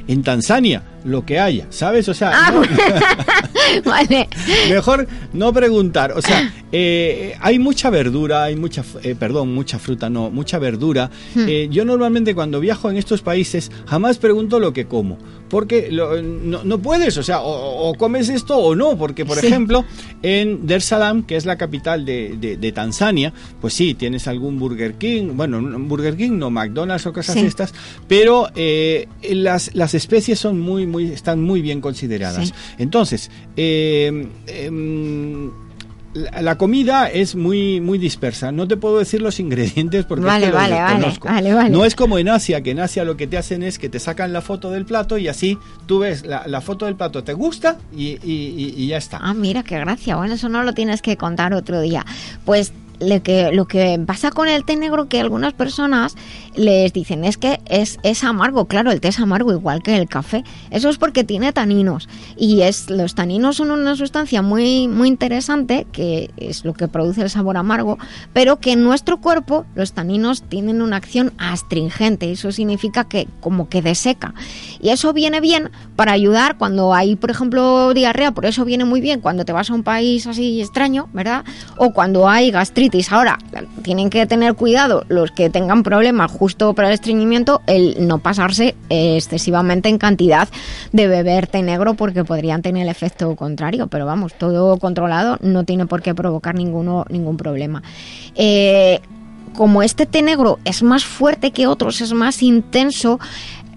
En Tanzania, lo que haya, ¿sabes? O sea, Ah, no- vale. mejor no preguntar. O sea, eh, hay mucha verdura, hay mucha, eh, perdón, mucha fruta, no, mucha verdura. Hmm. Eh, yo normalmente cuando viajo en estos países jamás pregunto lo que como. Porque lo- no, no puedes, o sea, o, o comes esto o no. Porque, por Sí. ejemplo, en Dar es Salaam, que es la capital de, de- de Tanzania, pues sí, tienes algún Burger King, bueno, no, Burger King, no McDonald's o cosas Sí. estas, pero las, las especies son muy, muy, están muy bien consideradas. Sí. Entonces, eh, em, la, comida es muy, muy dispersa. No te puedo decir los ingredientes porque es Vale, que los vale. No es como en Asia, que en Asia lo que te hacen es que te sacan la foto del plato y así tú ves la, la foto del plato, te gusta y- y ya está. Ah, mira, qué gracia. Bueno, eso no lo tienes que contar otro día. Pues lo que, pasa con el té negro que algunas personas les dicen es que es, es amargo. Claro, el té es amargo igual que el café. Eso es porque tiene taninos. Y es los taninos son una sustancia muy, muy interesante, que es lo que produce el sabor amargo, pero que en nuestro cuerpo los taninos tienen una acción astringente. Eso significa que como que deseca. Y eso viene bien para ayudar cuando hay, por ejemplo, diarrea, por eso viene muy bien cuando te vas a un país así extraño, ¿verdad? O cuando hay gastritis. Ahora, tienen que tener cuidado los que tengan problemas justo para el estreñimiento, el no pasarse excesivamente en cantidad de beber té negro porque podrían tener el efecto contrario. Pero vamos, todo controlado no tiene por qué provocar ningún problema. Eh, como este té negro es más fuerte que otros, es más intenso,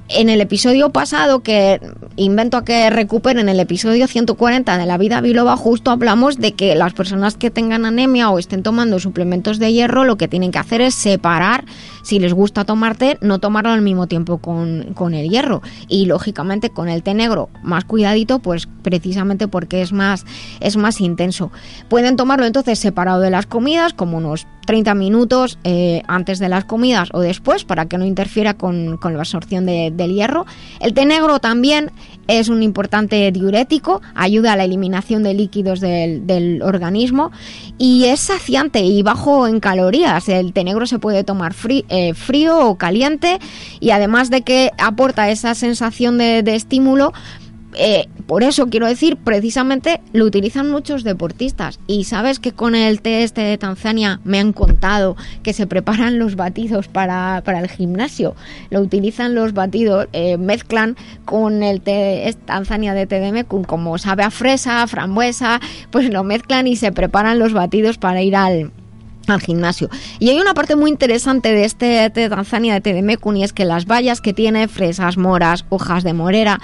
en el episodio pasado, que invento a que recuperen el episodio 140 de la vida biloba, justo hablamos de que las personas que tengan anemia o estén tomando suplementos de hierro, lo que tienen que hacer es separar, si les gusta tomar té, no tomarlo al mismo tiempo con, con el hierro. Y lógicamente con el té negro, más cuidadito, pues precisamente porque es más, es más intenso. Pueden tomarlo entonces separado de las comidas, como unos 30 minutos eh, antes de las comidas o después para que no interfiera con, con la absorción de- del hierro. El té negro también es un importante diurético, ayuda a la eliminación de líquidos del, del organismo y es saciante y bajo en calorías. El té negro se puede tomar frí- eh, frío o caliente y además de que aporta esa sensación de, estímulo, eh, por eso quiero decir, precisamente lo utilizan muchos deportistas. Y sabes que con el té este de Tanzania me han contado que se preparan los batidos para, para el gimnasio. Lo utilizan los batidos, eh, mezclan con el té Tanzania de TDM, como sabe a fresa, a frambuesa, pues lo mezclan y se preparan los batidos para ir al, al gimnasio. Y hay una parte muy interesante de este té de Tanzania de té de y es que las bayas que tiene, fresas, moras, hojas de morera,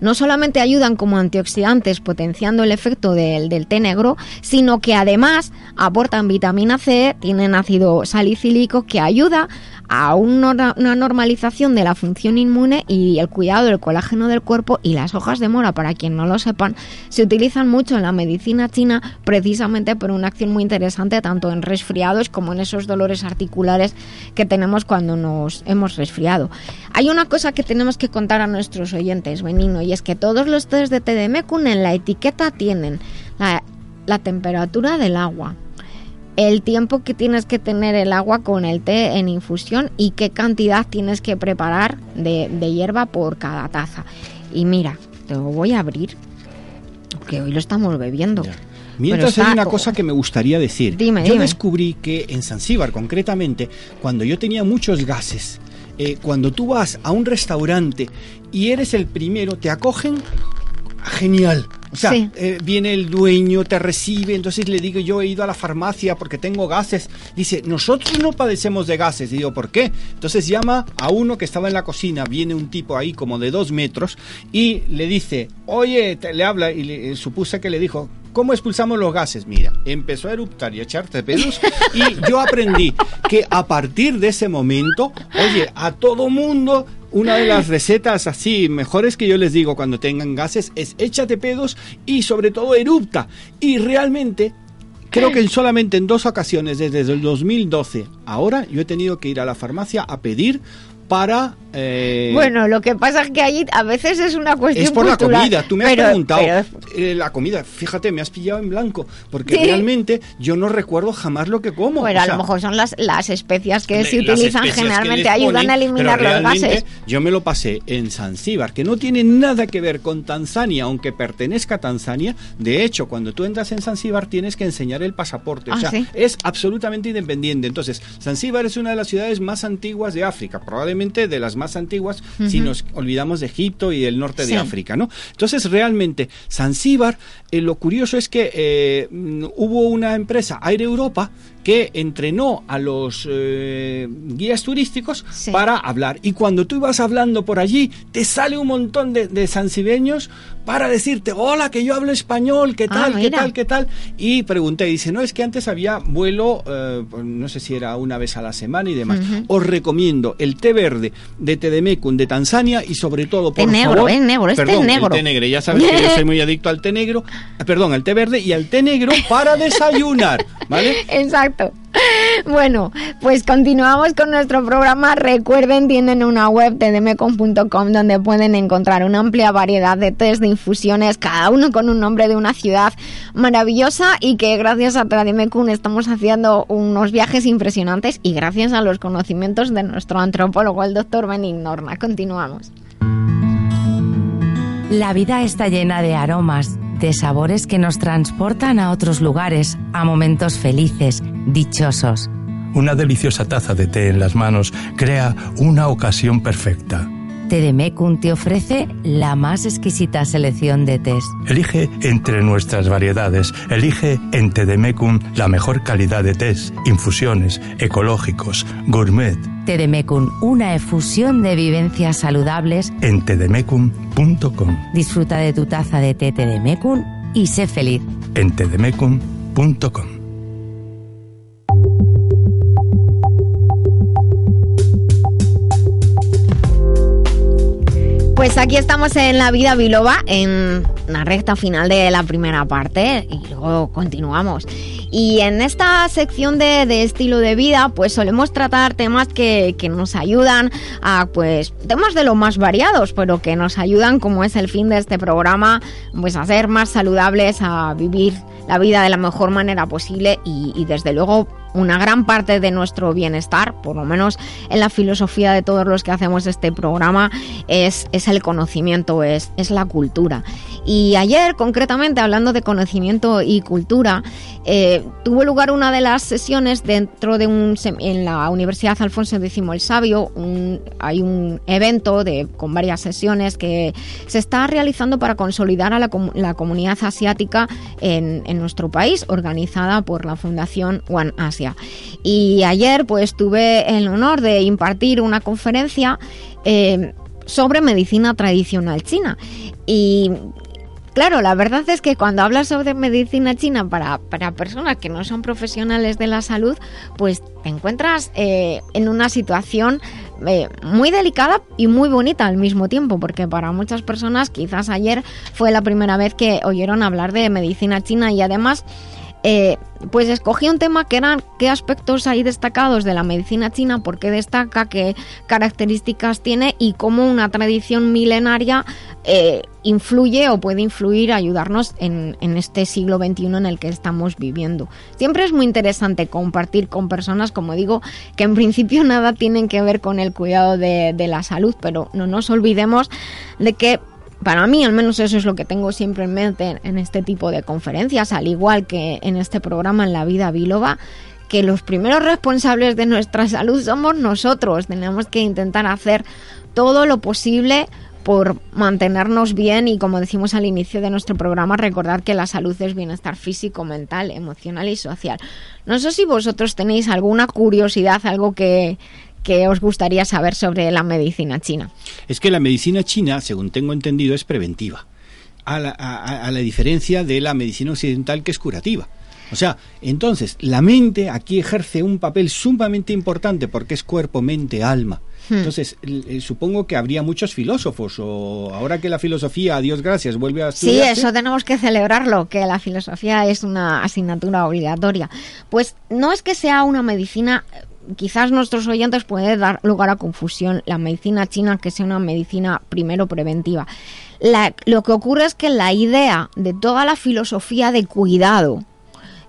no solamente ayudan como antioxidantes potenciando el efecto del, del té negro, sino que además aportan vitamina C, tienen ácido salicílico que ayuda a una, normalización de la función inmune y el cuidado del colágeno del cuerpo y las hojas de mora, para quien no lo sepan, se utilizan mucho en la medicina china precisamente por una acción muy interesante tanto en resfriados como en esos dolores articulares que tenemos cuando nos hemos resfriado. Hay una cosa que tenemos que contar a nuestros oyentes, Benino, y es que todos los test de TDMecum en la etiqueta tienen la temperatura del agua, el tiempo que tienes que tener el agua con el té en infusión y qué cantidad tienes que preparar de, hierba por cada taza. Y mira, te lo voy a abrir, que hoy lo estamos bebiendo. Mientras hay una cosa que me gustaría decir. Dime, yo descubrí que en Zanzíbar, concretamente, cuando yo tenía muchos gases, eh, cuando tú vas a un restaurante y eres el primero, te acogen genial. O sea, eh, viene el dueño, te recibe, entonces le digo, yo he ido a la farmacia porque tengo gases. Dice, nosotros no padecemos de gases. Y digo, ¿por qué? Entonces llama a uno que estaba en la cocina, viene un tipo ahí como de dos metros y le dice, oye, le habla y le, eh, supuse que le dijo, ¿Cómo expulsamos los gases? Mira, empezó a eruptar y a echarte pelos y yo aprendí que a partir de ese momento, oye, a todo mundo una de las recetas así mejores que yo les digo cuando tengan gases es échate pedos y sobre todo erupta. Y realmente Creo que solamente en dos ocasiones, desde el 2012 ahora, yo he tenido que ir a la farmacia a pedir para... Eh, bueno, lo que pasa es que ahí a veces es una cuestión... Es por la comida, tú me has preguntado. Eh, la comida, fíjate, me has pillado en blanco, porque realmente yo no recuerdo jamás lo que como. Bueno, a lo mejor son las, las especias que se utilizan generalmente, ayudan a eliminar los gases. Yo me lo pasé en Zanzíbar, que no tiene nada que ver con Tanzania, aunque pertenezca a Tanzania. De hecho, cuando tú entras en Zanzíbar tienes que enseñar el pasaporte. o ah, sea, es absolutamente independiente. Entonces, Zanzíbar es una de las ciudades más antiguas de África, probablemente de las más antiguas si nos olvidamos de Egipto y el norte de África, ¿no? Entonces, realmente, Zanzíbar, eh, lo curioso es que eh, hubo una empresa, Aire Europa, que entrenó a los eh, guías turísticos para hablar. Y cuando tú ibas hablando por allí, te sale un montón de, de para decirte, hola, que yo hablo español, qué ah, tal, qué tal, qué tal. Y pregunté, dice, no, es que antes había vuelo, eh, pues, no sé si era una vez a la semana y demás. Os recomiendo el té verde de Tedemecum de Tanzania y sobre todo, por té negro, favor, eh, negro, este perdón, negro. El té negro, ya sabes que yo soy muy adicto al té negro, perdón, al té verde y al té negro para desayunar, ¿vale? Exacto. Bueno, pues continuamos con nuestro programa. Recuerden, tienen una web tdmecon.com donde pueden encontrar una amplia variedad de test de infusiones, cada uno con un nombre de una ciudad maravillosa y que gracias a Tdmecon estamos haciendo unos viajes impresionantes y gracias a los conocimientos de nuestro antropólogo, el doctor Benin Norna. Continuamos. La vida está llena de aromas, de sabores que nos transportan a otros lugares, a momentos felices, dichosos. Una deliciosa taza de té en las manos crea una ocasión perfecta. Tedemecum te ofrece la más exquisita selección de tés. Elige entre nuestras variedades. Elige en Tedemecum la mejor calidad de tés, infusiones, ecológicos, gourmet. Tedemecum, una efusión de vivencias saludables en tedemecum.com. Disfruta de tu taza de té Tedemecum y sé feliz. En tedemecum.com. Pues aquí estamos en La Vida Biloba, en la recta final de la primera parte, y luego continuamos. Y en esta sección de, estilo de vida, pues solemos tratar temas que, que, nos ayudan a, pues, temas de lo más variados, pero que nos ayudan, como es el fin de este programa, pues a ser más saludables, a vivir la vida de la mejor manera posible y desde luego una gran parte de nuestro bienestar, por lo menos en la filosofía de todos los que hacemos este programa, es, es el conocimiento, es, es la cultura. Y ayer, concretamente, hablando de conocimiento y cultura, eh, tuvo lugar una de las sesiones dentro de un en la Universidad Alfonso X el Sabio. hay un evento de, con varias sesiones que se está realizando para consolidar a la, la comunidad asiática en, en, nuestro país, organizada por la Fundación One Asia. Y ayer, pues, tuve el honor de impartir una conferencia. Eh, sobre medicina tradicional china. Y claro, la verdad es que cuando hablas sobre medicina china para, para personas que no son profesionales de la salud, pues te encuentras eh, en una situación eh, muy delicada y muy bonita al mismo tiempo, porque para muchas personas quizás ayer fue la primera vez que oyeron hablar de medicina china y además eh, pues escogí un tema que eran qué aspectos hay destacados de la medicina china, por qué destaca, qué características tiene y cómo una tradición milenaria eh, influye o puede influir, ayudarnos en, este siglo XXI en el que estamos viviendo. Siempre es muy interesante compartir con personas, como digo, que en principio nada tienen que ver con el cuidado de, de la salud, pero no nos olvidemos de que para mí, al menos eso es lo que tengo siempre en mente en este tipo de conferencias, al igual que en este programa en la vida biloba, que los primeros responsables de nuestra salud somos nosotros. Tenemos que intentar hacer todo lo posible por mantenernos bien y como decimos al inicio de nuestro programa, recordar que la salud es bienestar físico, mental, emocional y social. No sé si vosotros tenéis alguna curiosidad, algo que, que os gustaría saber sobre la medicina china. Es que la medicina china, según tengo entendido, es preventiva, a la, a, la diferencia de la medicina occidental que es curativa. O sea, entonces, la mente aquí ejerce un papel sumamente importante porque es cuerpo, mente, alma. Hmm. Entonces, supongo que habría muchos filósofos, o ahora que la filosofía, a Dios gracias, vuelve a estudiarse... Sí, eso tenemos que celebrarlo, que la filosofía es una asignatura obligatoria. Pues no es que sea una medicina quizás nuestros oyentes puede dar lugar a confusión la medicina china que sea una medicina primero preventiva. lo que ocurre es que la idea de toda la filosofía de cuidado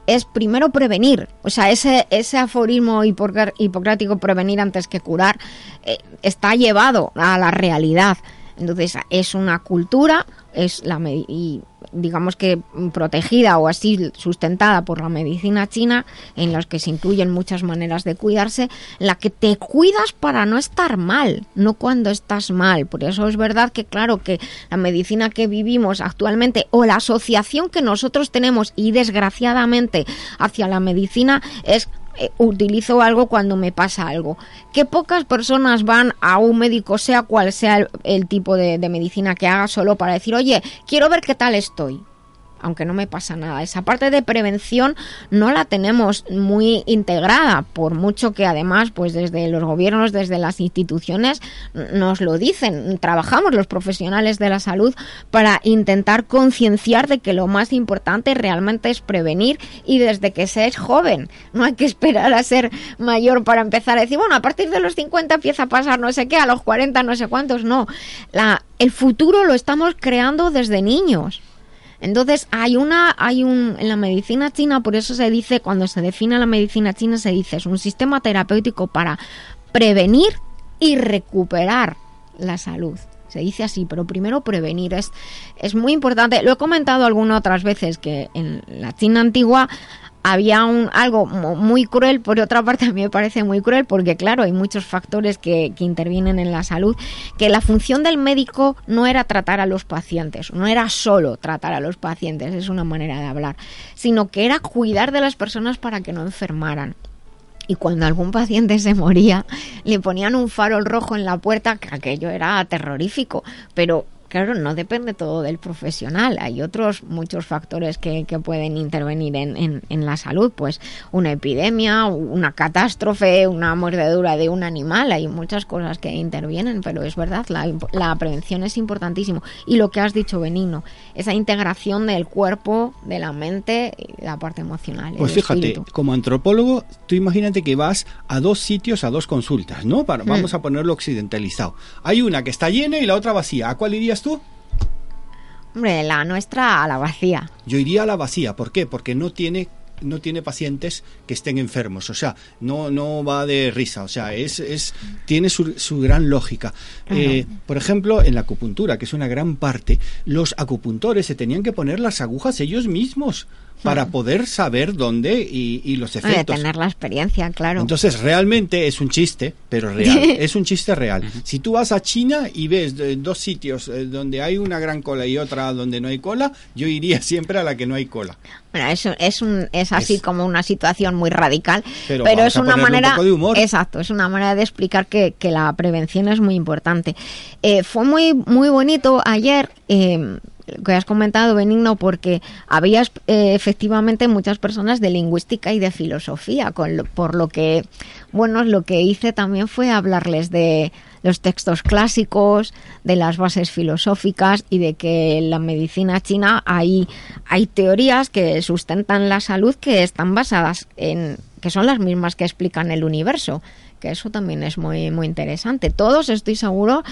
es primero prevenir, o sea, ese, ese aforismo hipocrático prevenir antes que curar eh, está llevado a la realidad. Entonces es una cultura, es la y digamos que protegida o así sustentada por la medicina china, en las que se incluyen muchas maneras de cuidarse, la que te cuidas para no estar mal, no cuando estás mal. Por eso es verdad que claro que la medicina que vivimos actualmente o la asociación que nosotros tenemos y desgraciadamente hacia la medicina es eh, utilizo algo cuando me pasa algo. Que pocas personas van a un médico, sea cual sea el, tipo de, de medicina que haga, solo para decir, oye, quiero ver qué tal estoy aunque no me pasa nada. Esa parte de prevención no la tenemos muy integrada, por mucho que además, pues desde los gobiernos, desde las instituciones, nos lo dicen. Trabajamos los profesionales de la salud para intentar concienciar de que lo más importante realmente es prevenir y desde que se es joven. No hay que esperar a ser mayor para empezar a decir, bueno, a partir de los 50 empieza a pasar no sé qué, a los 40 no sé cuántos, no. La, el futuro lo estamos creando desde niños. Entonces, hay una, hay un, en la medicina china, por eso se dice, cuando se define la medicina china, se dice, es un sistema terapéutico para prevenir y recuperar la salud. Se dice así, pero primero prevenir es, es muy importante. Lo he comentado algunas otras veces que en la China antigua había un, algo muy cruel, por otra parte a mí me parece muy cruel porque claro, hay muchos factores que, que, intervienen en la salud, que la función del médico no era tratar a los pacientes, no era solo tratar a los pacientes, es una manera de hablar, sino que era cuidar de las personas para que no enfermaran. Y cuando algún paciente se moría, le ponían un farol rojo en la puerta, que aquello era terrorífico, pero claro, no depende todo del profesional. Hay otros muchos factores que, pueden intervenir en, en, la salud, pues una epidemia, una catástrofe, una mordedura de un animal. Hay muchas cosas que intervienen, pero es verdad, la, la prevención es importantísimo. Y lo que has dicho, Benigno, esa integración del cuerpo, de la mente y la parte emocional. Pues fíjate, como antropólogo, tú imagínate que vas a dos sitios, a dos consultas, ¿no? Para, Vamos hmm. a ponerlo occidentalizado. Hay una que está llena y la otra vacía. ¿A cuál irías tú? Hombre, la nuestra a la vacía. Yo iría a la vacía. ¿Por qué? Porque no tiene no tiene pacientes que estén enfermos, o sea, no, no va de risa, o sea, es, es tiene su, su gran lógica. Eh, por ejemplo, en la acupuntura, que es una gran parte, los acupuntores se tenían que poner las agujas ellos mismos para poder saber dónde y, los efectos. tener la experiencia, claro. Entonces, realmente es un chiste, pero real. es un chiste real. Si tú vas a China y ves dos sitios eh, donde hay una gran cola y otra donde no hay cola, yo iría siempre a la que no hay cola. Bueno, es, es, un, es así Es- como una situación muy radical, Pero es una ponerle un manera... poco de humor. Exacto, es una manera de explicar que, que la prevención es muy importante. Eh, fue muy, muy bonito ayer... eh, lo que has comentado, Benigno, porque había eh, efectivamente muchas personas de lingüística y de filosofía, con lo- por lo que, bueno, lo que hice también fue hablarles de los textos clásicos, de las bases filosóficas y de que en la medicina china hay, hay teorías que sustentan la salud que están basadas en que son las mismas que explican el universo eso también es muy muy interesante. Todos estoy seguro,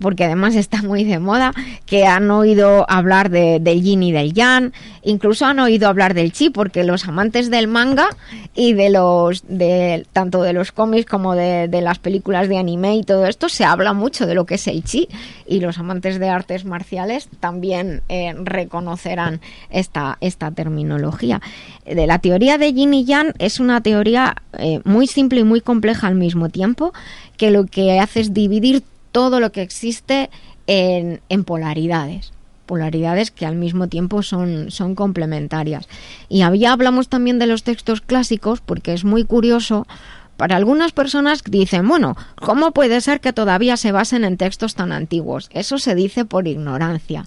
porque además está muy de moda, que han oído hablar de, del yin y del yang, incluso han oído hablar del chi, porque los amantes del manga y de los de tanto de los cómics como de, de las películas de anime y todo esto se habla mucho de lo que es el chi y los amantes de artes marciales también eh, reconocerán esta esta terminología. De la teoría de yin y yang es una teoría eh, muy simple y muy compleja al mismo tiempo, que lo que hace es dividir todo lo que existe en, en polaridades polaridades que al mismo tiempo son, son complementarias. Y había hablamos también de los textos clásicos porque es muy curioso. Para algunas personas dicen, bueno, ¿cómo puede ser que todavía se basen en textos tan antiguos? Eso se dice por ignorancia.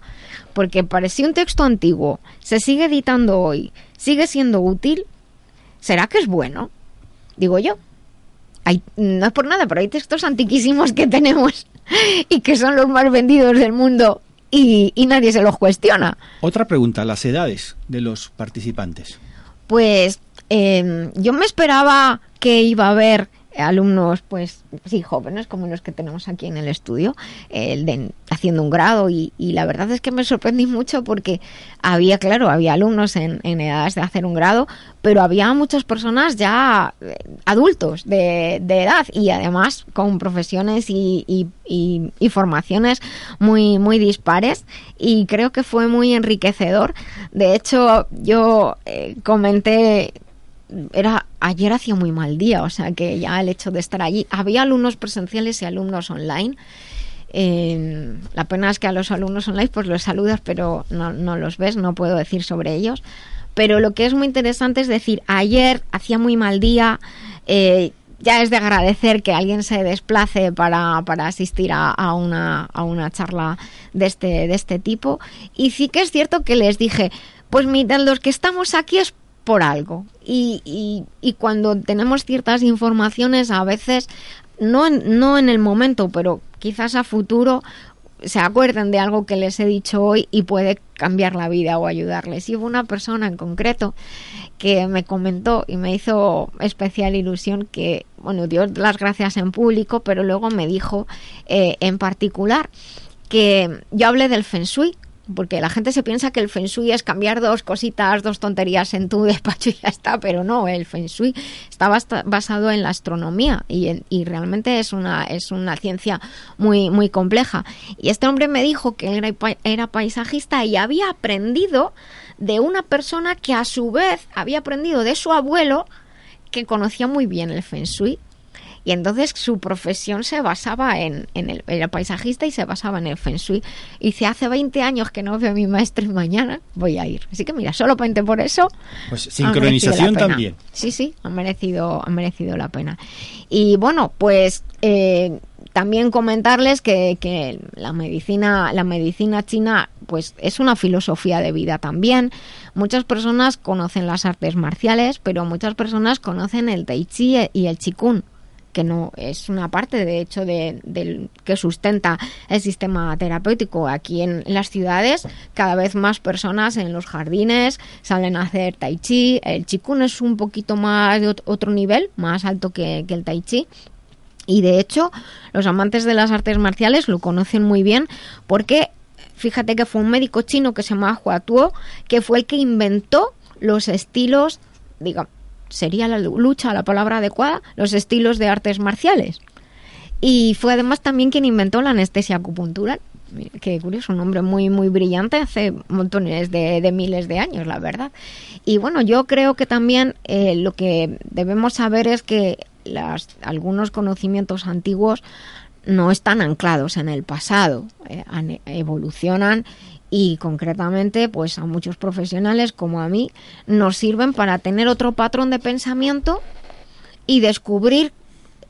Porque si un texto antiguo se sigue editando hoy, sigue siendo útil, ¿será que es bueno? Digo yo. Hay, no es por nada, pero hay textos antiquísimos que tenemos y que son los más vendidos del mundo y, y nadie se los cuestiona. Otra pregunta, las edades de los participantes. Pues eh, yo me esperaba que iba a haber alumnos, pues sí, jóvenes como los que tenemos aquí en el estudio, el de, haciendo un grado y, la verdad es que me sorprendí mucho porque había, claro, había alumnos en, en edades de hacer un grado, pero había muchas personas ya eh, adultos de, de, edad y además con profesiones y, y, formaciones muy, muy dispares y creo que fue muy enriquecedor. De hecho, yo eh, comenté era ayer hacía muy mal día, o sea que ya el hecho de estar allí, había alumnos presenciales y alumnos online. Eh, la pena es que a los alumnos online pues los saludas pero no, no, los ves, no puedo decir sobre ellos. Pero lo que es muy interesante es decir, ayer hacía muy mal día, eh, ya es de agradecer que alguien se desplace para, para asistir a, a, una, a una charla de este, de este tipo. Y sí que es cierto que les dije, pues miren, los que estamos aquí es por algo. Y, y, cuando tenemos ciertas informaciones, a veces, no en, no en el momento, pero quizás a futuro, se acuerden de algo que les he dicho hoy y puede cambiar la vida o ayudarles. Y hubo una persona en concreto que me comentó y me hizo especial ilusión que, bueno, dio las gracias en público, pero luego me dijo eh, en particular que yo hablé del Feng Shui porque la gente se piensa que el feng shui es cambiar dos cositas, dos tonterías en tu despacho y ya está, pero no, el feng shui está basado en la astronomía y, en, y realmente es una, es una ciencia muy, muy compleja. Y este hombre me dijo que era, era paisajista y había aprendido de una persona que a su vez había aprendido de su abuelo que conocía muy bien el feng shui y entonces su profesión se basaba en, en el, era paisajista y se basaba en el feng shui. Y dice, hace 20 años que no veo a mi maestro y mañana voy a ir. Así que mira, solamente por eso... Pues sincronización también. Sí, sí, ha merecido, ha merecido la pena. Y bueno, pues... Eh, también comentarles que, que, la medicina la medicina china pues es una filosofía de vida también muchas personas conocen las artes marciales pero muchas personas conocen el tai chi y el qigong que no es una parte de hecho de, de, que sustenta el sistema terapéutico aquí en, las ciudades. Cada vez más personas en los jardines salen a hacer tai chi. El qigong es un poquito más de otro nivel más alto que, el tai chi. Y de hecho los amantes de las artes marciales lo conocen muy bien porque fíjate que fue un médico chino que se llama Hua Tuo que fue el que inventó los estilos digamos sería la lucha la palabra adecuada, los estilos de artes marciales. Y fue además también quien inventó la anestesia acupuntural. Que curioso, un nombre muy, muy brillante hace montones de, de miles de años, la verdad. Y bueno, yo creo que también eh, lo que debemos saber es que las, algunos conocimientos antiguos no están anclados en el pasado, eh, evolucionan y concretamente pues a muchos profesionales como a mí nos sirven para tener otro patrón de pensamiento y descubrir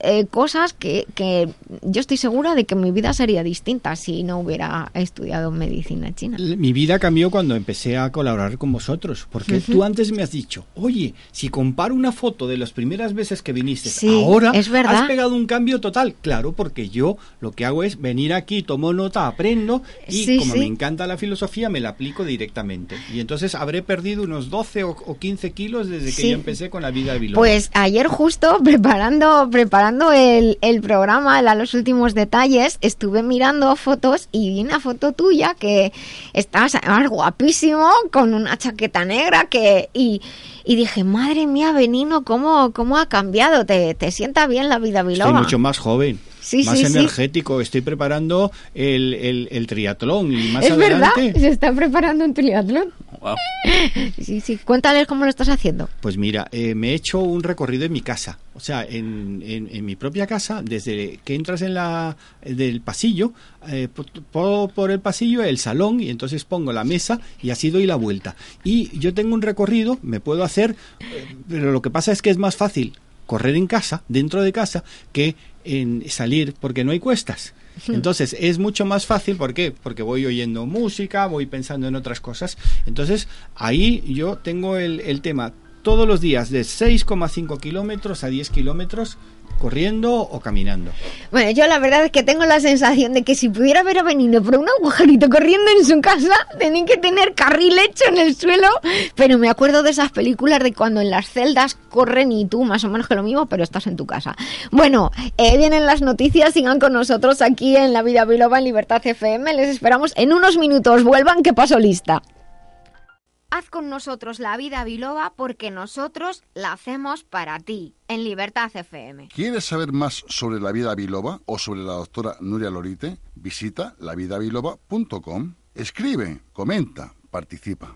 eh, cosas que, que, yo estoy segura de que mi vida sería distinta si no hubiera estudiado medicina china. Mi vida cambió cuando empecé a colaborar con vosotros, porque tú antes me has dicho, oye, si comparo una foto de las primeras veces que viniste, ahora es verdad. has pegado un cambio total. Claro, porque yo lo que hago es venir aquí, tomo nota, aprendo y como me encanta la filosofía, me la aplico directamente. Y entonces habré perdido unos 12 o, 15 kilos desde que yo empecé con la vida de Biloba. Pues ayer justo preparando, preparando el, programa, a los últimos detalles, estuve mirando fotos y vi una foto tuya que estabas guapísimo, con una chaqueta negra que y, y dije, madre mía, Benino, ¿cómo, cómo ha cambiado? ¿Te, te sienta bien la vida biloba? Mucho más joven. Más energético. Estoy preparando el, el, triatlón y más ¿Es verdad? ¿Se está preparando un triatlón? Sí, sí. Cuéntales cómo lo estás haciendo. Pues mira, eh, me he hecho un recorrido en mi casa. O sea, en, en, mi propia casa, desde que entras en la del pasillo, eh, por, por, el pasillo el salón y entonces pongo la mesa y así doy la vuelta. Y yo tengo un recorrido, me puedo hacer, eh, pero lo que pasa es que es más fácil correr en casa, dentro de casa, que en salir porque no hay cuestas. Entonces es mucho más fácil, ¿por qué? Porque voy oyendo música, voy pensando en otras cosas. Entonces ahí yo tengo el, el tema todos los días de 6,5 kilómetros a 10 kilómetros corriendo o caminando. Bueno, yo la verdad es que tengo la sensación de que si pudiera haber venido por un agujerito corriendo en su casa, tenía que tener carril hecho en el suelo. Pero me acuerdo de esas películas de cuando en las celdas corren y tú más o menos que lo mismo, pero estás en tu casa. Bueno, eh, vienen las noticias, sigan con nosotros aquí en La Vida Biloba en Libertad FM. Les esperamos en unos minutos. Vuelvan que paso lista. Haz con nosotros la vida biloba porque nosotros la hacemos para ti, en Libertad FM. ¿Quieres saber más sobre la vida biloba o sobre la doctora Nuria Lorite? Visita lavidabiloba.com. Escribe, comenta, participa.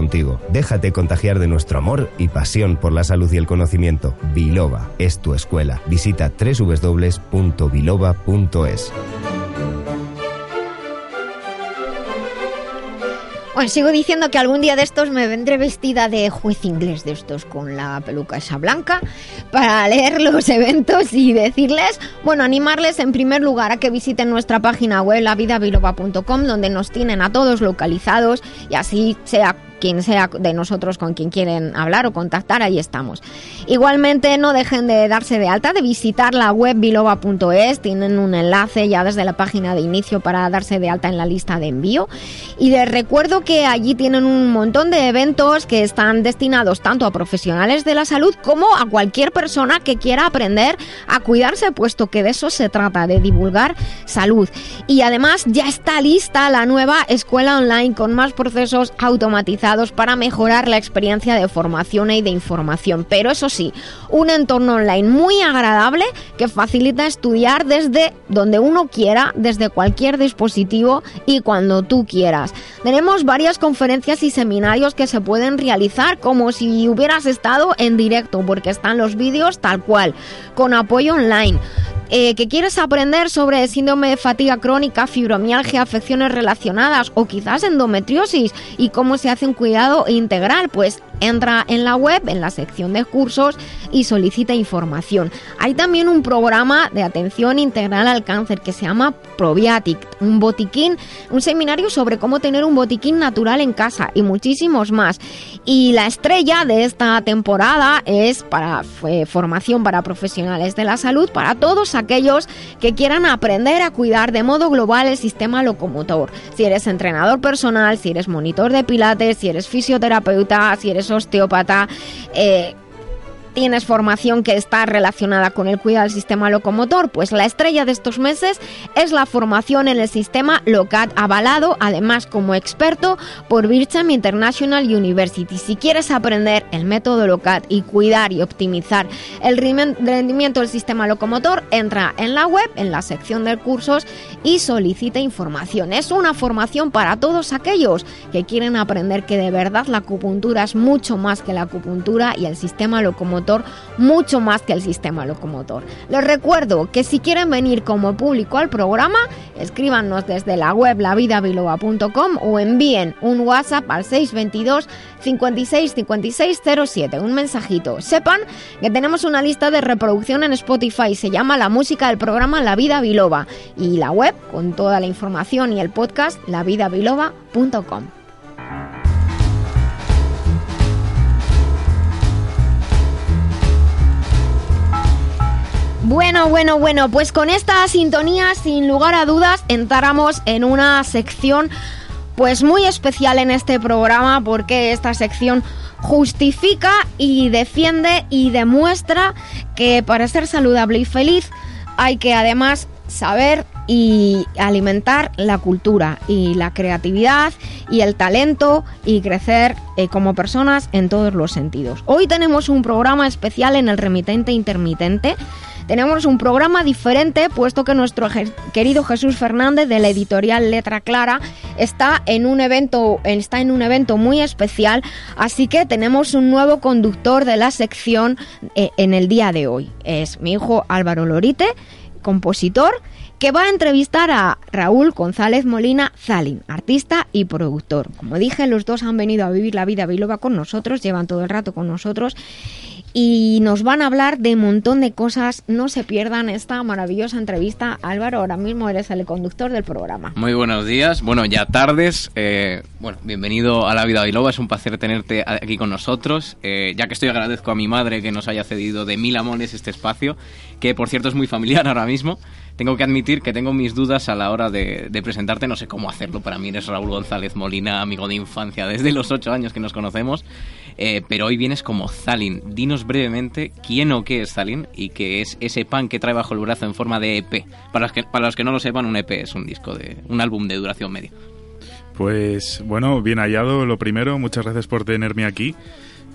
contigo. Déjate contagiar de nuestro amor y pasión por la salud y el conocimiento. Biloba es tu escuela. Visita www.biloba.es. Bueno, sigo diciendo que algún día de estos me vendré vestida de juez inglés de estos con la peluca esa blanca para leer los eventos y decirles, bueno, animarles en primer lugar a que visiten nuestra página web lavidabiloba.com donde nos tienen a todos localizados y así sea quien sea de nosotros con quien quieren hablar o contactar, ahí estamos. Igualmente no dejen de darse de alta, de visitar la web biloba.es, tienen un enlace ya desde la página de inicio para darse de alta en la lista de envío. Y les recuerdo que allí tienen un montón de eventos que están destinados tanto a profesionales de la salud como a cualquier persona que quiera aprender a cuidarse, puesto que de eso se trata, de divulgar salud. Y además ya está lista la nueva escuela online con más procesos automatizados para mejorar la experiencia de formación y de información. Pero eso sí, un entorno online muy agradable que facilita estudiar desde donde uno quiera, desde cualquier dispositivo y cuando tú quieras. Tenemos varias conferencias y seminarios que se pueden realizar como si hubieras estado en directo, porque están los vídeos tal cual, con apoyo online. Eh, que quieres aprender sobre síndrome de fatiga crónica, fibromialgia, afecciones relacionadas o quizás endometriosis y cómo se hace un cuidado integral, pues entra en la web, en la sección de cursos y solicita información. Hay también un programa de atención integral al cáncer que se llama Probiatic, un botiquín, un seminario sobre cómo tener un botiquín natural en casa y muchísimos más. Y la estrella de esta temporada es para formación para profesionales de la salud, para todos aquellos que quieran aprender a cuidar de modo global el sistema locomotor. Si eres entrenador personal, si eres monitor de pilates, si eres fisioterapeuta, si eres osteópata, eh, tienes formación que está relacionada con el cuidado del sistema locomotor, pues la estrella de estos meses es la formación en el sistema LOCAT avalado, además como experto por Bircham International University. Si quieres aprender el método LOCAT y cuidar y optimizar el rendimiento del sistema locomotor, entra en la web, en la sección de cursos y solicita información. Es una formación para todos aquellos que quieren aprender que de verdad la acupuntura es mucho más que la acupuntura y el sistema locomotor mucho más que el sistema locomotor. Les recuerdo que si quieren venir como público al programa, escríbanos desde la web lavidabiloba.com o envíen un WhatsApp al 622 56 56 07, un mensajito. Sepan que tenemos una lista de reproducción en Spotify, se llama La música del programa La Vida Biloba y la web con toda la información y el podcast lavidabiloba.com. Bueno, bueno, bueno, pues con esta sintonía, sin lugar a dudas, entramos en una sección pues muy especial en este programa porque esta sección justifica y defiende y demuestra que para ser saludable y feliz hay que además saber y alimentar la cultura y la creatividad y el talento y crecer eh, como personas en todos los sentidos. Hoy tenemos un programa especial en el remitente intermitente tenemos un programa diferente, puesto que nuestro querido Jesús Fernández de la editorial Letra Clara está en un evento, está en un evento muy especial, así que tenemos un nuevo conductor de la sección eh, en el día de hoy. Es mi hijo Álvaro Lorite, compositor que va a entrevistar a Raúl González Molina Zalin, artista y productor. Como dije, los dos han venido a vivir la vida biloba con nosotros, llevan todo el rato con nosotros y nos van a hablar de un montón de cosas. No se pierdan esta maravillosa entrevista. Álvaro, ahora mismo eres el conductor del programa. Muy buenos días, bueno, ya tardes. Eh, bueno, bienvenido a La Vida Biloba, es un placer tenerte aquí con nosotros. Eh, ya que estoy agradezco a mi madre que nos haya cedido de mil amores este espacio, que por cierto es muy familiar ahora mismo. Tengo que admitir que tengo mis dudas a la hora de, presentarte, no sé cómo hacerlo. Para mí eres Raúl González Molina, amigo de infancia desde los ocho años que nos conocemos. Eh, pero hoy vienes como Zalin. Dinos brevemente quién o qué es Zalin y qué es ese pan que trae bajo el brazo en forma de EP. Para los que, para los que no lo sepan, un EP es un disco de un álbum de duración media. Pues bueno, bien hallado lo primero. Muchas gracias por tenerme aquí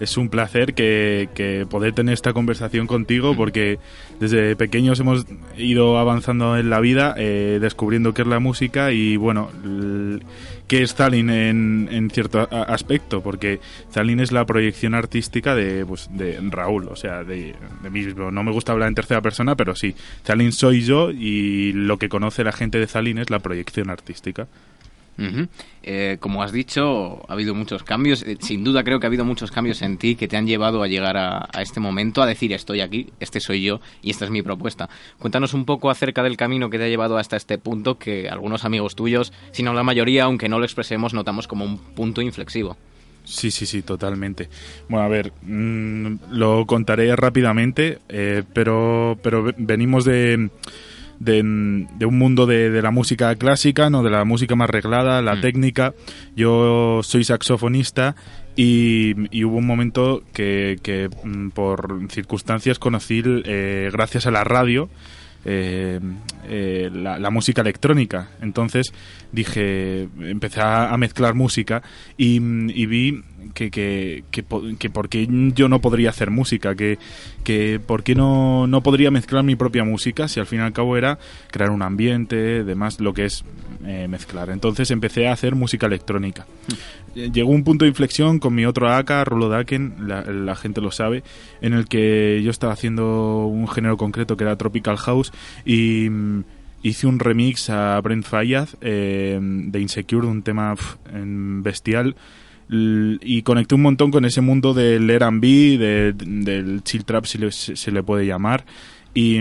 es un placer que, poder tener esta conversación contigo porque desde pequeños hemos ido avanzando en la vida, eh, descubriendo qué es la música y bueno, qué es Stalin en, en, cierto aspecto, porque Stalin es la proyección artística de, pues, de Raúl, o sea, de, de mí mismo. No me gusta hablar en tercera persona, pero sí, Stalin soy yo y lo que conoce la gente de Stalin es la proyección artística. Eh, como has dicho, ha habido muchos cambios. Eh, sin duda creo que ha habido muchos cambios en ti que te han llevado a llegar a, este momento, a decir estoy aquí, este soy yo y esta es mi propuesta. Cuéntanos un poco acerca del camino que te ha llevado hasta este punto que algunos amigos tuyos, si no la mayoría, aunque no lo expresemos, notamos como un punto inflexivo. Sí, sí, sí, totalmente. Bueno, a ver, mm, lo contaré rápidamente, eh, pero, pero venimos de de, un mundo de, la música clásica, no de la música más reglada, la mm. técnica. Yo soy saxofonista y, hubo un momento que, que mm, por circunstancias conocí, eh, gracias a la radio, eh, eh, la, música electrónica. Entonces dije, empecé a, mezclar música y, vi que, que, que, por qué yo no podría hacer música, que, que por qué no, no podría mezclar mi propia música si al fin y al cabo era crear un ambiente, demás, lo que es eh, mezclar. Entonces empecé a hacer música electrónica. Mm. Llegó un punto de inflexión con mi otro AK, Rulo Daken, la, gente lo sabe, en el que yo estaba haciendo un género concreto que era Tropical House y mm, hice un remix a Brent Fayaz eh, de Insecure, un tema bestial y conecté un montón con ese mundo del R&B, del chill trap si se le puede llamar y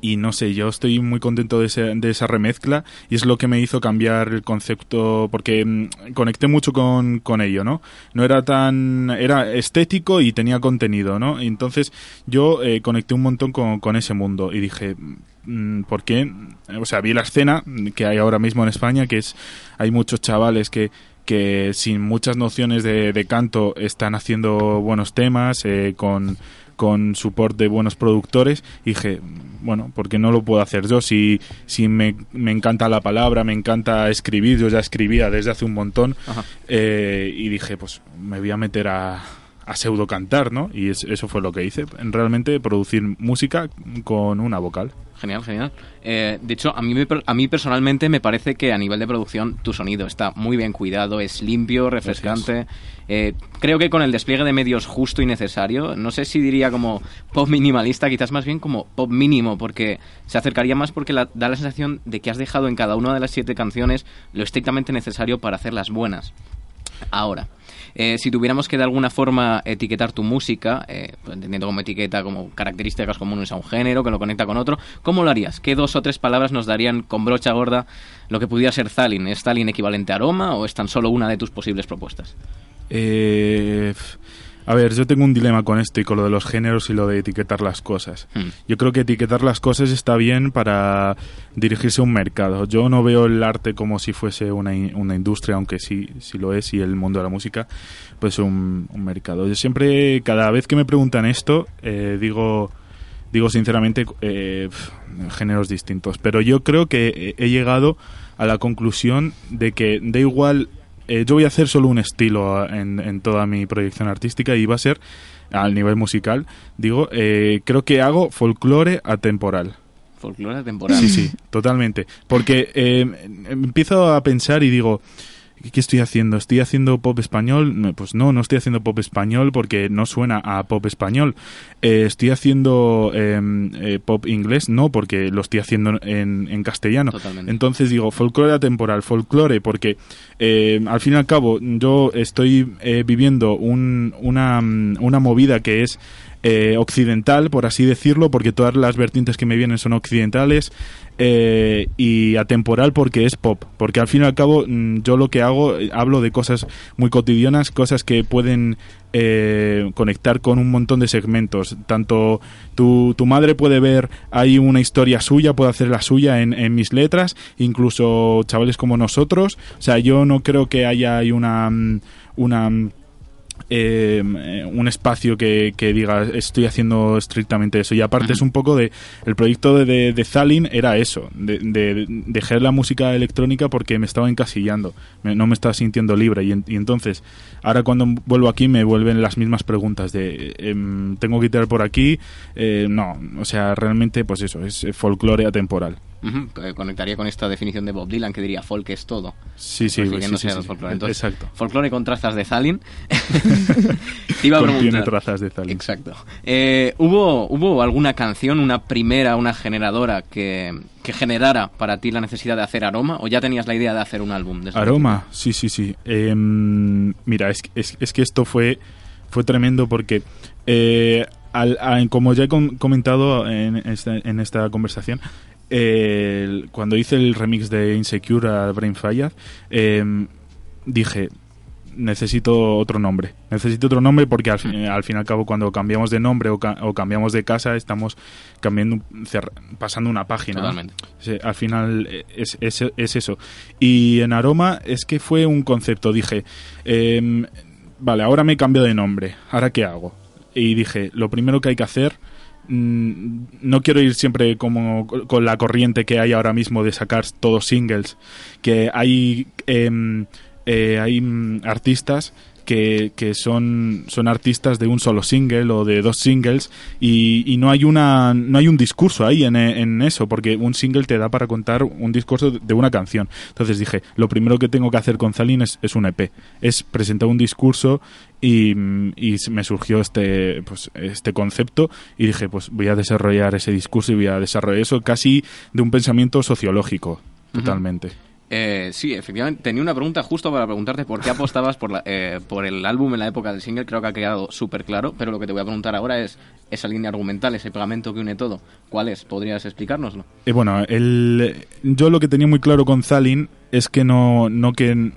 y no sé, yo estoy muy contento de, de, esa remezcla y es lo que me hizo cambiar el concepto porque mm, conecté mucho con, con, ello, ¿no? No era tan... era estético y tenía contenido, ¿no? Entonces yo eh, conecté un montón con, con, ese mundo y dije, mm, ¿por qué? O sea, vi la escena que hay ahora mismo en España, que es... hay muchos chavales que que sin muchas nociones de, de canto están haciendo buenos temas eh, con con support de buenos productores y dije, bueno, ¿por qué no lo puedo hacer yo? Si, si me, me encanta la palabra, me encanta escribir, yo ya escribía desde hace un montón eh, y dije, pues me voy a meter a, a pseudo cantar, ¿no? Y es- eso fue lo que hice, realmente producir música con una vocal. Genial, genial. Eh, de hecho, a mí, me a mí personalmente me parece que a nivel de producción tu sonido está muy bien cuidado, es limpio, refrescante. Eh, creo que con el despliegue de medios justo y necesario, no sé si diría como pop minimalista, quizás más bien como pop mínimo, porque se acercaría más porque la- da la sensación de que has dejado en cada una de las siete canciones lo estrictamente necesario para hacerlas buenas. Ahora, eh, si tuviéramos que de alguna forma etiquetar tu música, eh, pues entendiendo como etiqueta como características comunes a un género que lo conecta con otro, ¿cómo lo harías? ¿Qué dos o tres palabras nos darían con brocha gorda lo que pudiera ser Zalin? ¿Es Zalin equivalente a aroma o es tan solo una de tus posibles propuestas? Eh, a ver, yo tengo un dilema con esto y con lo de los géneros y lo de etiquetar las cosas. Hmm. Yo creo que etiquetar las cosas está bien para dirigirse a un mercado. Yo no veo el arte como si fuese una, una industria, aunque sí, sí lo es, y el mundo de la música, pues un, un mercado. Yo siempre, cada vez que me preguntan esto, eh, digo, digo sinceramente, eh, géneros distintos. Pero yo creo que he he llegado a la conclusión de que da igual eh, yo voy a hacer solo un estilo en, en toda mi proyección artística y va a ser al nivel musical. Digo, eh, creo que hago folclore atemporal. Folclore temporal. Sí, sí, totalmente. Porque eh, empiezo a pensar y digo, ¿qué estoy haciendo? ¿Estoy haciendo pop español? Pues no, no estoy haciendo pop español porque no suena a pop español. Eh, ¿Estoy haciendo eh, eh, pop inglés? No, porque lo estoy haciendo en, en castellano. Totalmente. Entonces digo, folclore atemporal, folclore, porque eh, al fin y al cabo yo estoy eh, viviendo un- una, una movida que es eh, occidental, por así decirlo, porque todas las vertientes que me vienen son occidentales, eh, y atemporal porque es pop, porque al fin y al cabo mm, yo lo que hago, eh, hablo de cosas muy cotidianas, cosas que pueden eh, conectar con un montón de segmentos. Tanto tu, tu madre puede ver ahí una historia suya, puede hacer la suya en, en mis letras, incluso chavales como nosotros. O sea, yo no creo que haya una... mm, una mm, eh, eh, un espacio que, que diga estoy haciendo estrictamente eso y aparte es un poco de el proyecto de, de, de Zalin era eso de, de dejar la música electrónica porque me estaba encasillando me- no me estaba sintiendo libre. Y, en- y entonces ahora cuando vuelvo aquí me vuelven las mismas preguntas de em, tengo que tirar por aquí Eh, no o sea realmente pues eso es eh, folclore atemporal Eh, Conectaría con esta definición de Bob Dylan que diría folk es todo. Sí, sí, refiriéndose sí, sí, al. Entonces, Exacto. Folclore con trazas de Zalin. Te iba a Contiene preguntar. trazas de Zalin. Exacto. Eh, ¿hubo, ¿Hubo alguna canción, una primera, una generadora que, que generara para ti la necesidad de hacer aroma? ¿O ya tenías la idea de hacer un álbum? desde Aroma, sí, sí, sí. Em, mira, es, es, es que esto fue, fue tremendo porque, eh, al- a- como ya he com- comentado en esta, en esta conversación, eh, cuando hice el remix de Insecure a Brain Fire, em, dije, necesito otro nombre. Necesito otro nombre porque al, fin, al fin y al cabo cuando cambiamos de nombre o, ca- o cambiamos de casa estamos cambiando, pasando una página. Totalmente. Sí, al final eh, es, es, es eso. Y en Aroma es que fue un concepto. Dije, em, vale, ahora me cambio de nombre. ¿Ahora qué hago? Y dije, lo primero que hay que hacer, no quiero ir siempre como con la corriente que hay ahora mismo de sacar todos singles. Que hay, em, eh, hay mm, artistas que, que son, son artistas de un solo single o de dos singles y, y no hay una no hay un discurso ahí en, en eso porque un single te da para contar un discurso de una canción. Entonces dije lo primero que tengo que hacer con Zalin es, es un EP es presentar un discurso y, y me surgió este pues este concepto y dije pues voy a desarrollar ese discurso y voy a desarrollar eso casi de un pensamiento sociológico totalmente Eh, sí, efectivamente. Tenía una pregunta justo para preguntarte por qué apostabas por, la- eh, por el álbum en la época del single. Creo que ha quedado súper claro. Pero lo que te voy a preguntar ahora es esa línea argumental, ese pegamento que une todo. ¿Cuál es? ¿Podrías explicárnoslo? Eh, bueno, el, yo lo que tenía muy claro con Zalin es que no, no que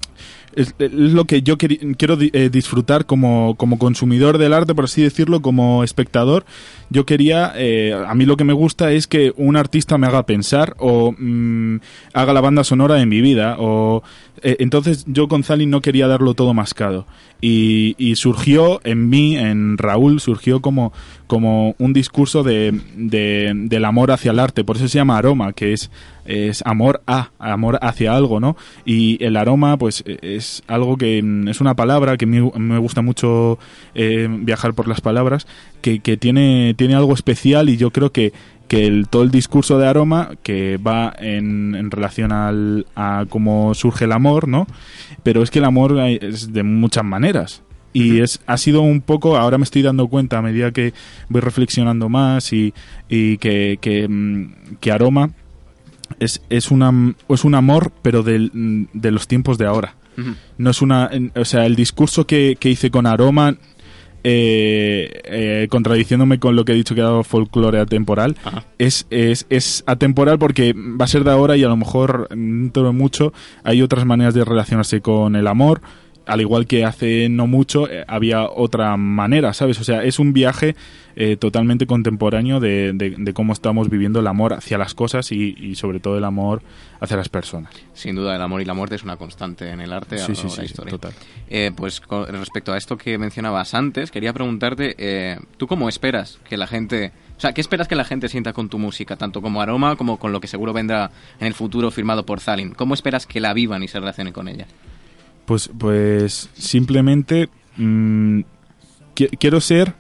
es, lo que yo quiero eh, disfrutar como, como consumidor del arte, por así decirlo, como espectador. Yo quería, eh, a mí lo que me gusta es que un artista me haga pensar o mm, haga la banda sonora de mi vida o eh, entonces yo con Zalin no quería darlo todo mascado. Y, surgió en mí, en Raúl, surgió como, como un discurso de, de- del amor hacia el arte. Por eso se llama aroma, que es, es amor a, amor hacia algo, ¿no? Y el aroma, pues es algo que mm, es una palabra que me, me gusta mucho eh, viajar por las palabras, que, que tiene, tiene algo especial y yo creo que, que el, todo el discurso de aroma que va en, en relación al, a cómo surge el amor, ¿no? Pero es que el amor es de muchas maneras. Y es, ha sido un poco, ahora me estoy dando cuenta a medida que voy reflexionando más y, y que, que, mm, que aroma es, es, una, es un amor, pero del- de los tiempos de ahora. No es una. O sea, el discurso que, que hice con Aroma, eh, eh, contradiciéndome con lo que he dicho que ha dado folclore atemporal, es, es, es atemporal porque va a ser de ahora y a lo mejor dentro de mucho hay otras maneras de relacionarse con el amor. Al igual que hace no mucho eh, había otra manera, ¿sabes? O sea, es un viaje eh, totalmente contemporáneo de, de- de cómo estamos viviendo el amor hacia las cosas y, y sobre todo el amor hacia las personas. Sin duda, el amor y la muerte es una constante en el arte a Sí, de la sí, historia. total. Eh, pues con respecto a esto que mencionabas antes, quería preguntarte, eh, ¿tú cómo esperas que la gente... O sea, ¿qué esperas que la gente sienta con tu música, tanto como aroma como con lo que seguro vendrá en el futuro firmado por Zalin? ¿Cómo esperas que la vivan y se relacionen con ella? Pues, pues simplemente mm, qui- quiero ser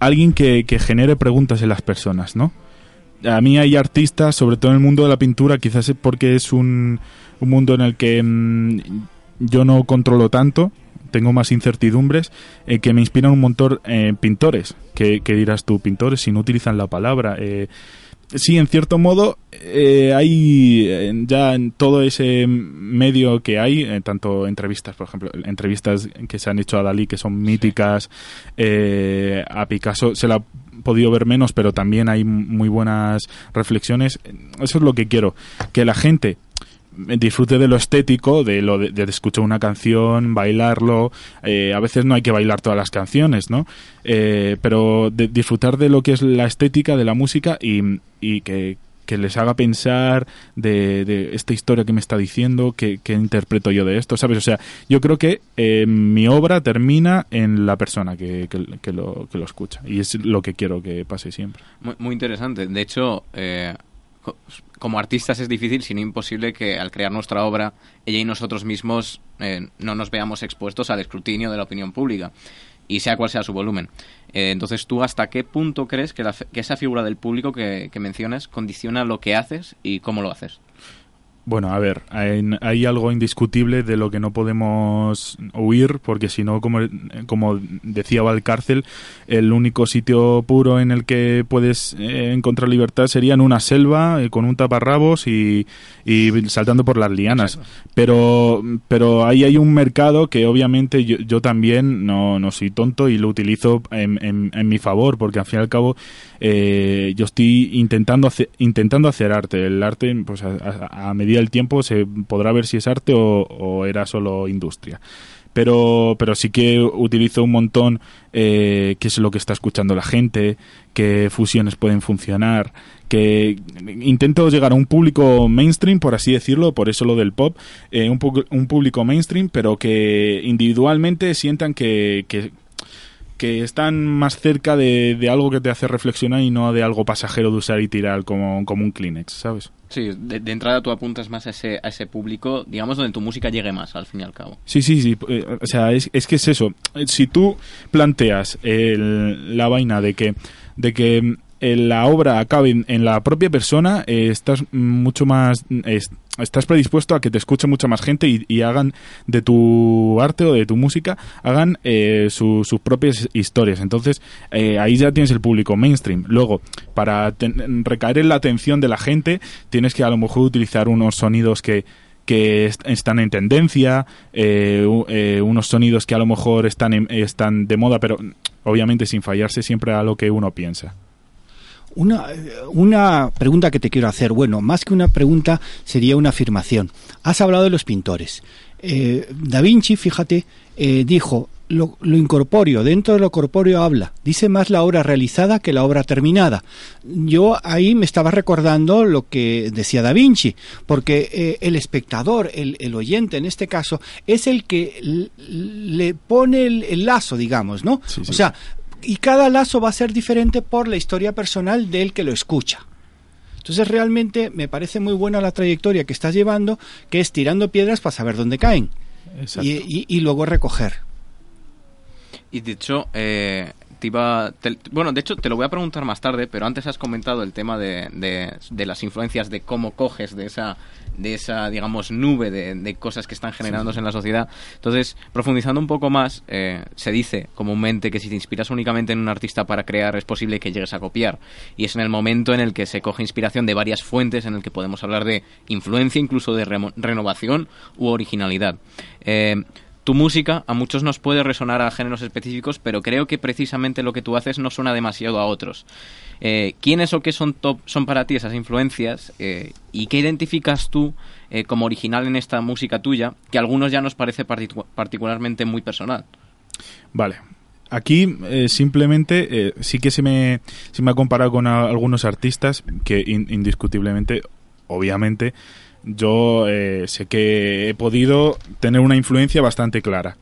alguien que, que genere preguntas en las personas, ¿no? A mí hay artistas, sobre todo en el mundo de la pintura, quizás porque es un, un mundo en el que mm, yo no controlo tanto, tengo más incertidumbres, eh, que me inspiran un montón eh, pintores, que, que dirás tú, pintores si no utilizan la palabra. eh, Sí, en cierto modo, eh, hay ya en todo ese medio que hay, eh, tanto entrevistas, por ejemplo, entrevistas que se han hecho a Dalí, que son míticas, eh, a Picasso se la ha podido ver menos, pero también hay muy buenas reflexiones. Eso es lo que quiero, que la gente disfrute de lo estético, de lo de, de escuchar una canción, bailarlo. eh, a veces no hay que bailar todas las canciones, ¿no? Eh, pero de- disfrutar de lo que es la estética de la música y, y que, les haga pensar de, esta historia que me está diciendo, que, interpreto yo de esto, ¿sabes? O sea, yo creo que eh, mi obra termina en la persona que, que- lo, que lo escucha y es lo que quiero que pase siempre. Muy, muy interesante. De hecho, eh, como artistas es difícil, sino imposible que al crear nuestra obra, ella y nosotros mismos eh, no nos veamos expuestos al escrutinio de la opinión pública, y sea cual sea su volumen. Eh, entonces, ¿tú hasta qué punto crees que, la que esa figura del público que mencionas condiciona lo que haces y cómo lo haces? Bueno, a ver, hay, hay algo indiscutible de lo que no podemos huir, porque si no, como, como decía Valcárcel, el único sitio puro en el que puedes eh, encontrar libertad sería en una selva, eh, con un taparrabos y, y saltando por las lianas. Pero, pero ahí hay un mercado que obviamente yo, yo también no, no soy tonto y lo utilizo en, en- en mi favor, porque al fin y al cabo eh, yo estoy intentando hacer, intentando hacer arte. El arte, pues a, medida del tiempo se podrá ver si es arte o, era solo industria. Pero, pero sí que utilizo un montón eh, qué es lo que está escuchando la gente, qué fusiones pueden funcionar, que intento llegar a un público mainstream, por así decirlo, por eso lo del pop, eh, un, público mainstream, pero que individualmente sientan que, que están más cerca de, de algo que te hace reflexionar y no de algo pasajero de usar y tirar como, como un Kleenex, ¿sabes? Sí, de, de entrada tú apuntas más a ese, a ese público, digamos, donde tu música llegue más, al fin y al cabo. Sí, sí, sí. eh, o sea, es, es que es eso. Si tú planteas el- la vaina de que, de que la obra acabe en, la propia persona, eh, estás mucho más. es- estás predispuesto a que te escuche mucha más gente y, hagan de tu arte o de tu música, hagan eh, su- sus propias historias. Entonces, eh, ahí ya tienes el público mainstream. Luego, para ten- recaer en la atención de la gente, tienes que a lo mejor utilizar unos sonidos que que est- están en tendencia, eh, eh, unos sonidos que a lo mejor están, en- están de moda, pero obviamente sin fallarse siempre a lo que uno piensa. Una, una pregunta que te quiero hacer, bueno, más que una pregunta sería una afirmación. Has hablado de los pintores. Eh, da Vinci, fíjate, eh, dijo, lo, lo, incorpóreo, dentro de lo corpóreo habla. Dice más la obra realizada que la obra terminada. Yo ahí me estaba recordando lo que decía Da Vinci, porque eh, el espectador, el, el, oyente en este caso, es el que le pone el, el lazo, digamos, ¿no? Sí, sí. O sea, y cada lazo va a ser diferente por la historia personal del que lo escucha. Entonces realmente me parece muy buena la trayectoria que estás llevando, que es tirando piedras para saber dónde caen y, y, y, luego recoger. Y de hecho, eh, te iba, te, bueno, de hecho te lo voy a preguntar más tarde, pero antes has comentado el tema de, de, de las influencias, de cómo coges de esa, de esa digamos, nube de, de cosas que están generándose sí. en la sociedad. Entonces, profundizando un poco más, eh, se dice comúnmente que si te inspiras únicamente en un artista para crear, es posible que llegues a copiar. Y es en el momento en el que se coge inspiración de varias fuentes, en el que podemos hablar de influencia, incluso de re renovación u originalidad. Eh, tu música a muchos nos puede resonar a géneros específicos, pero creo que precisamente lo que tú haces no suena demasiado a otros. Eh, ¿Quiénes o qué son top son para ti esas influencias eh, y qué identificas tú eh, como original en esta música tuya que a algunos ya nos parece partic particularmente muy personal? Vale. Aquí eh, simplemente sí que se me, se me ha comparado con algunos artistas que in, indiscutiblemente, obviamente, yo eh, sé que he podido tener una influencia bastante clara.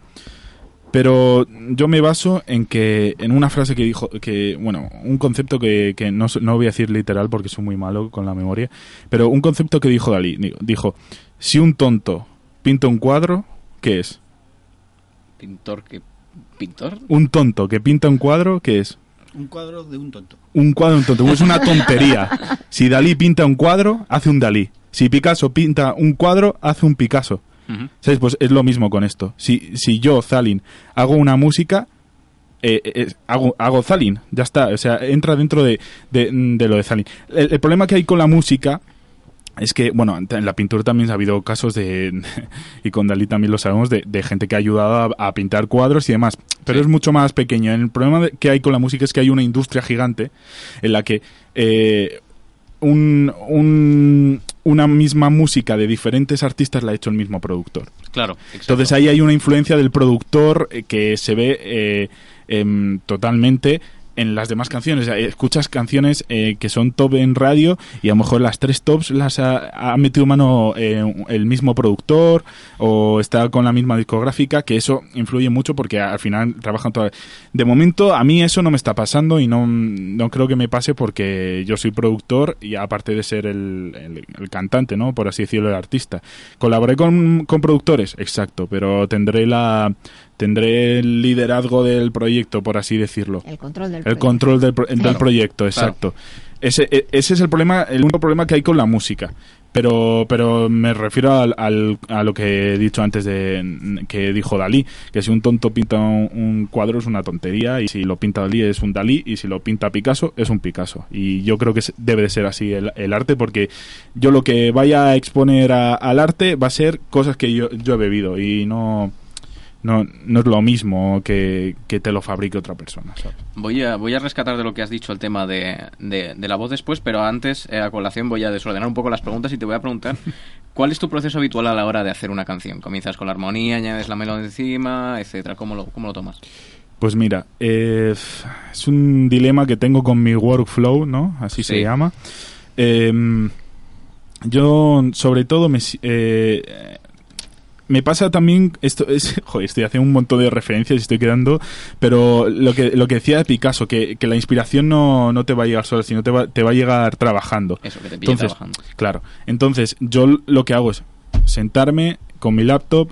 Pero yo me baso en que en una frase que dijo, que bueno, un concepto que, que no, no voy a decir literal porque soy muy malo con la memoria, pero un concepto que dijo Dalí, dijo, si un tonto pinta un cuadro, ¿qué es? Pintor que pintor. Un tonto que pinta un cuadro, ¿qué es? Un cuadro de un tonto. Un cuadro de un tonto. Es una tontería. si Dalí pinta un cuadro, hace un Dalí. Si Picasso pinta un cuadro, hace un Picasso. Uh -huh. ¿Sabes? Pues es lo mismo con esto. Si, si yo, Zalin, hago una música, eh, eh, hago, hago Zalin, ya está. O sea, entra dentro de, de, de lo de Zalin. El, el, problema que hay con la música es que, bueno, en la pintura también ha habido casos de, y con Dalí también lo sabemos, de, de gente que ha ayudado a, a, pintar cuadros y demás, pero sí. es mucho más pequeño. El problema que hay con la música es que hay una industria gigante en la que eh, un, un, una misma música de diferentes artistas la ha hecho el mismo productor. Claro. Exacto. Entonces ahí hay una influencia del productor que se ve eh, eh, totalmente en las demás canciones. Escuchas canciones eh, que son top en radio y a lo mejor las tres tops las ha, ha metido mano eh, el mismo productor o está con la misma discográfica, que eso influye mucho porque al final trabajan todas. De momento a mí eso no me está pasando y no, no creo que me pase porque yo soy productor y aparte de ser el, el, el cantante, ¿no? Por así decirlo, el artista. ¿Colaboré con, con productores? Exacto, pero tendré la tendré el liderazgo del proyecto, por así decirlo. El control del el proyecto. control del, del claro. proyecto, exacto. Claro. Ese, e, ese es el problema, el único problema que hay con la música. Pero, pero me refiero al, al, a lo que he dicho antes de que dijo Dalí, que si un tonto pinta un, un, cuadro es una tontería y si lo pinta Dalí es un Dalí y si lo pinta Picasso es un Picasso. Y yo creo que debe de ser así el, el arte porque yo lo que vaya a exponer a, al arte va a ser cosas que yo, yo he bebido y no no, no es lo mismo que, que, te lo fabrique otra persona. ¿sabes? Voy, a, voy a rescatar de lo que has dicho el tema de, de, de la voz después, pero antes, eh, a colación, voy a desordenar un poco las preguntas y te voy a preguntar cuál es tu proceso habitual a la hora de hacer una canción. ¿Comienzas con la armonía, añades la melodía encima, etcétera? ¿Cómo lo, cómo lo tomas? Pues mira, eh, es un dilema que tengo con mi workflow, ¿no? Así sí. se llama. Eh, yo, sobre todo, me, eh, me pasa también esto es joder, estoy haciendo un montón de referencias y estoy quedando pero lo que lo que decía de Picasso que, que la inspiración no, no, te va a llegar sola sino te va, te va a llegar trabajando. Eso que te pilla entonces trabajando. claro. Entonces yo lo que hago es sentarme con mi laptop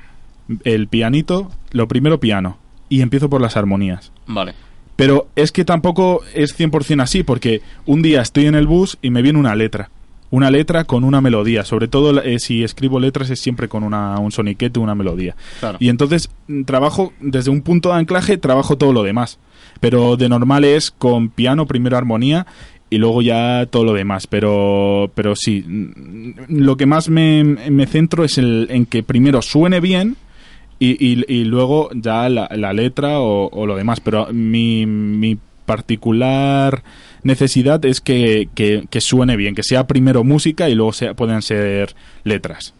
el pianito lo primero piano y empiezo por las armonías. Vale. Pero es que tampoco es 100% así porque un día estoy en el bus y me viene una letra una letra con una melodía. Sobre todo eh, si escribo letras es siempre con una, un soniquete, una melodía. Claro. Y entonces mm, trabajo desde un punto de anclaje, trabajo todo lo demás. Pero de normal es con piano, primero armonía y luego ya todo lo demás. Pero, pero sí, mm, lo que más me, me centro es el, en que primero suene bien. Y, y, y luego ya la, la letra o, o, lo demás. Pero mi, mi particular necesidad es que, que, suene bien, que sea primero música y luego sea, puedan ser letras.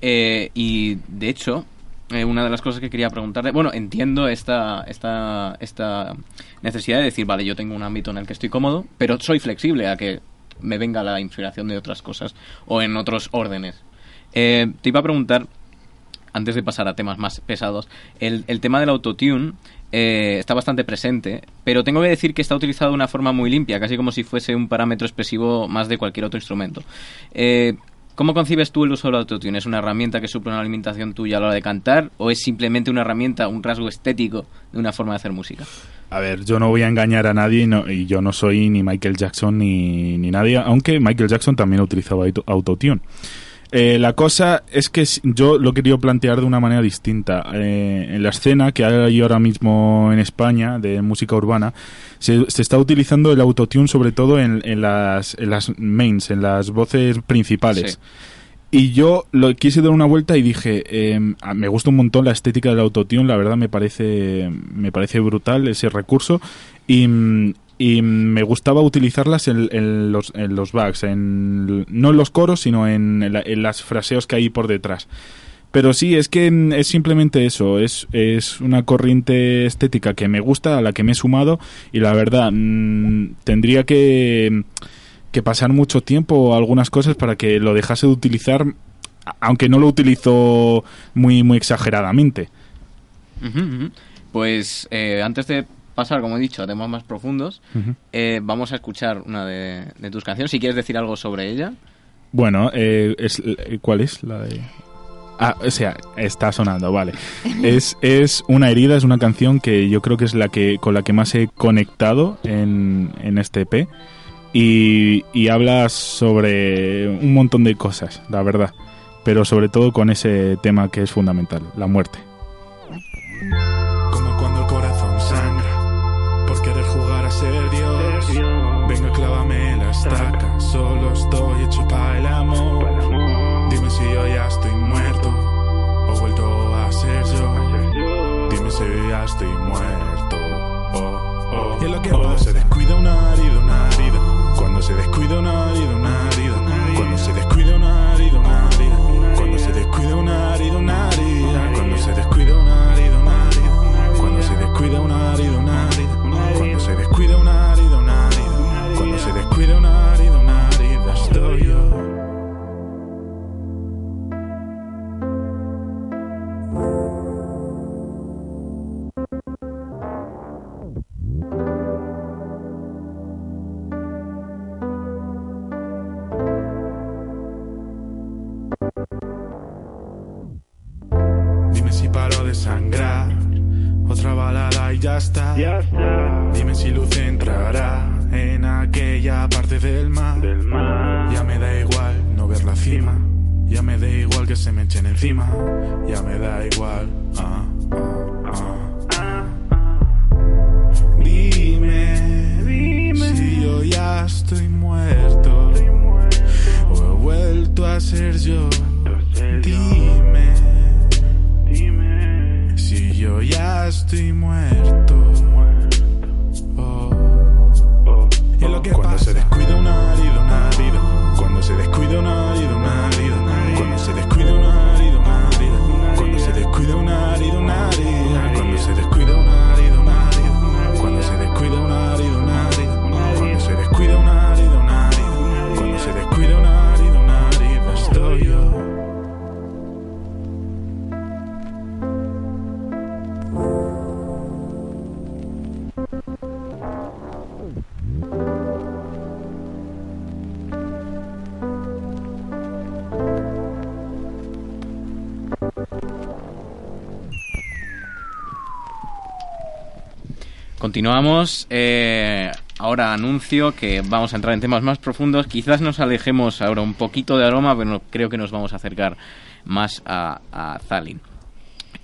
Eh, y de hecho, eh, una de las cosas que quería preguntarte, bueno, entiendo esta, esta, esta necesidad de decir, vale, yo tengo un ámbito en el que estoy cómodo, pero soy flexible a que me venga la inspiración de otras cosas o en otros órdenes. Eh, te iba a preguntar, antes de pasar a temas más pesados, el tema del autotune eh, está bastante presente, pero tengo que decir que está utilizado de una forma muy limpia, casi como si fuese un parámetro expresivo más de cualquier otro instrumento. Eh, ¿Cómo concibes tú el uso del autotune? ¿Es una herramienta que suple una limitación tuya a la hora de cantar o es simplemente una herramienta, un rasgo estético de una forma de hacer música? A ver, yo no voy a engañar a nadie y, no- y yo no soy ni Michael Jackson ni, ni nadie, aunque Michael Jackson también utilizaba auto- autotune. Eh, la cosa es que yo lo he querido plantear de una manera distinta. Eh, en la escena que hay ahora mismo en España de música urbana, se, se está utilizando el autotune sobre todo en, en las, en las mains, en las voces principales. Y yo lo quise dar una vuelta y dije, eh, me gusta un montón la estética del autotune, la verdad me parece, me parece brutal ese recurso y, mm, y me gustaba utilizarlas en, los, en los en, no en los coros, sino en, la- en las fraseos que hay por detrás. Pero sí, es que mm, es simplemente eso, es, es una corriente estética que me gusta, a la que me he sumado y la verdad mm, tendría que, que pasar mucho tiempo o algunas cosas para que lo dejase de utilizar, aunque no lo utilizo muy, muy exageradamente. Pues eh, antes de pasar, como he dicho, a temas más profundos, eh, vamos a escuchar una de, de tus canciones. Si quieres decir algo sobre ella. Bueno, eh, es, eh, ¿cuál es la de...? Ah, o sea, está sonando, vale. Es, es Una herida, es una canción que yo creo que es la que con la que más he conectado en, en este EP. Y, y habla sobre un montón de cosas, la verdad. Pero sobre todo con ese tema que es fundamental, la muerte. Sangrar. Otra balada y ya está. Dime si luz entrará en aquella parte del mar. Ya me da igual no ver la cima. Ya me da igual que se me echen encima. Ya me da igual. ah, ah, ah. Dime, dime si yo ya estoy muerto. O he vuelto a ser yo. Dime, yo ya estoy muerto. Oh, oh. Y lo que Cuando se descuida una herida, una herida. Cuando se descuida una herida, una herida. Cuando se descuida una herida, una herida. Cuando se descuida una herida, una herida. Cuando se descuida una herida, una herida. Cuando se descuida una herida, una herida. Cuando se descuida una herida, una herida. Cuando se descuida una herida, Continuamos. eh, ahora anuncio que vamos a entrar en temas más profundos. Quizás nos alejemos ahora un poquito de aroma, pero creo que nos vamos a acercar más a, a Zalin.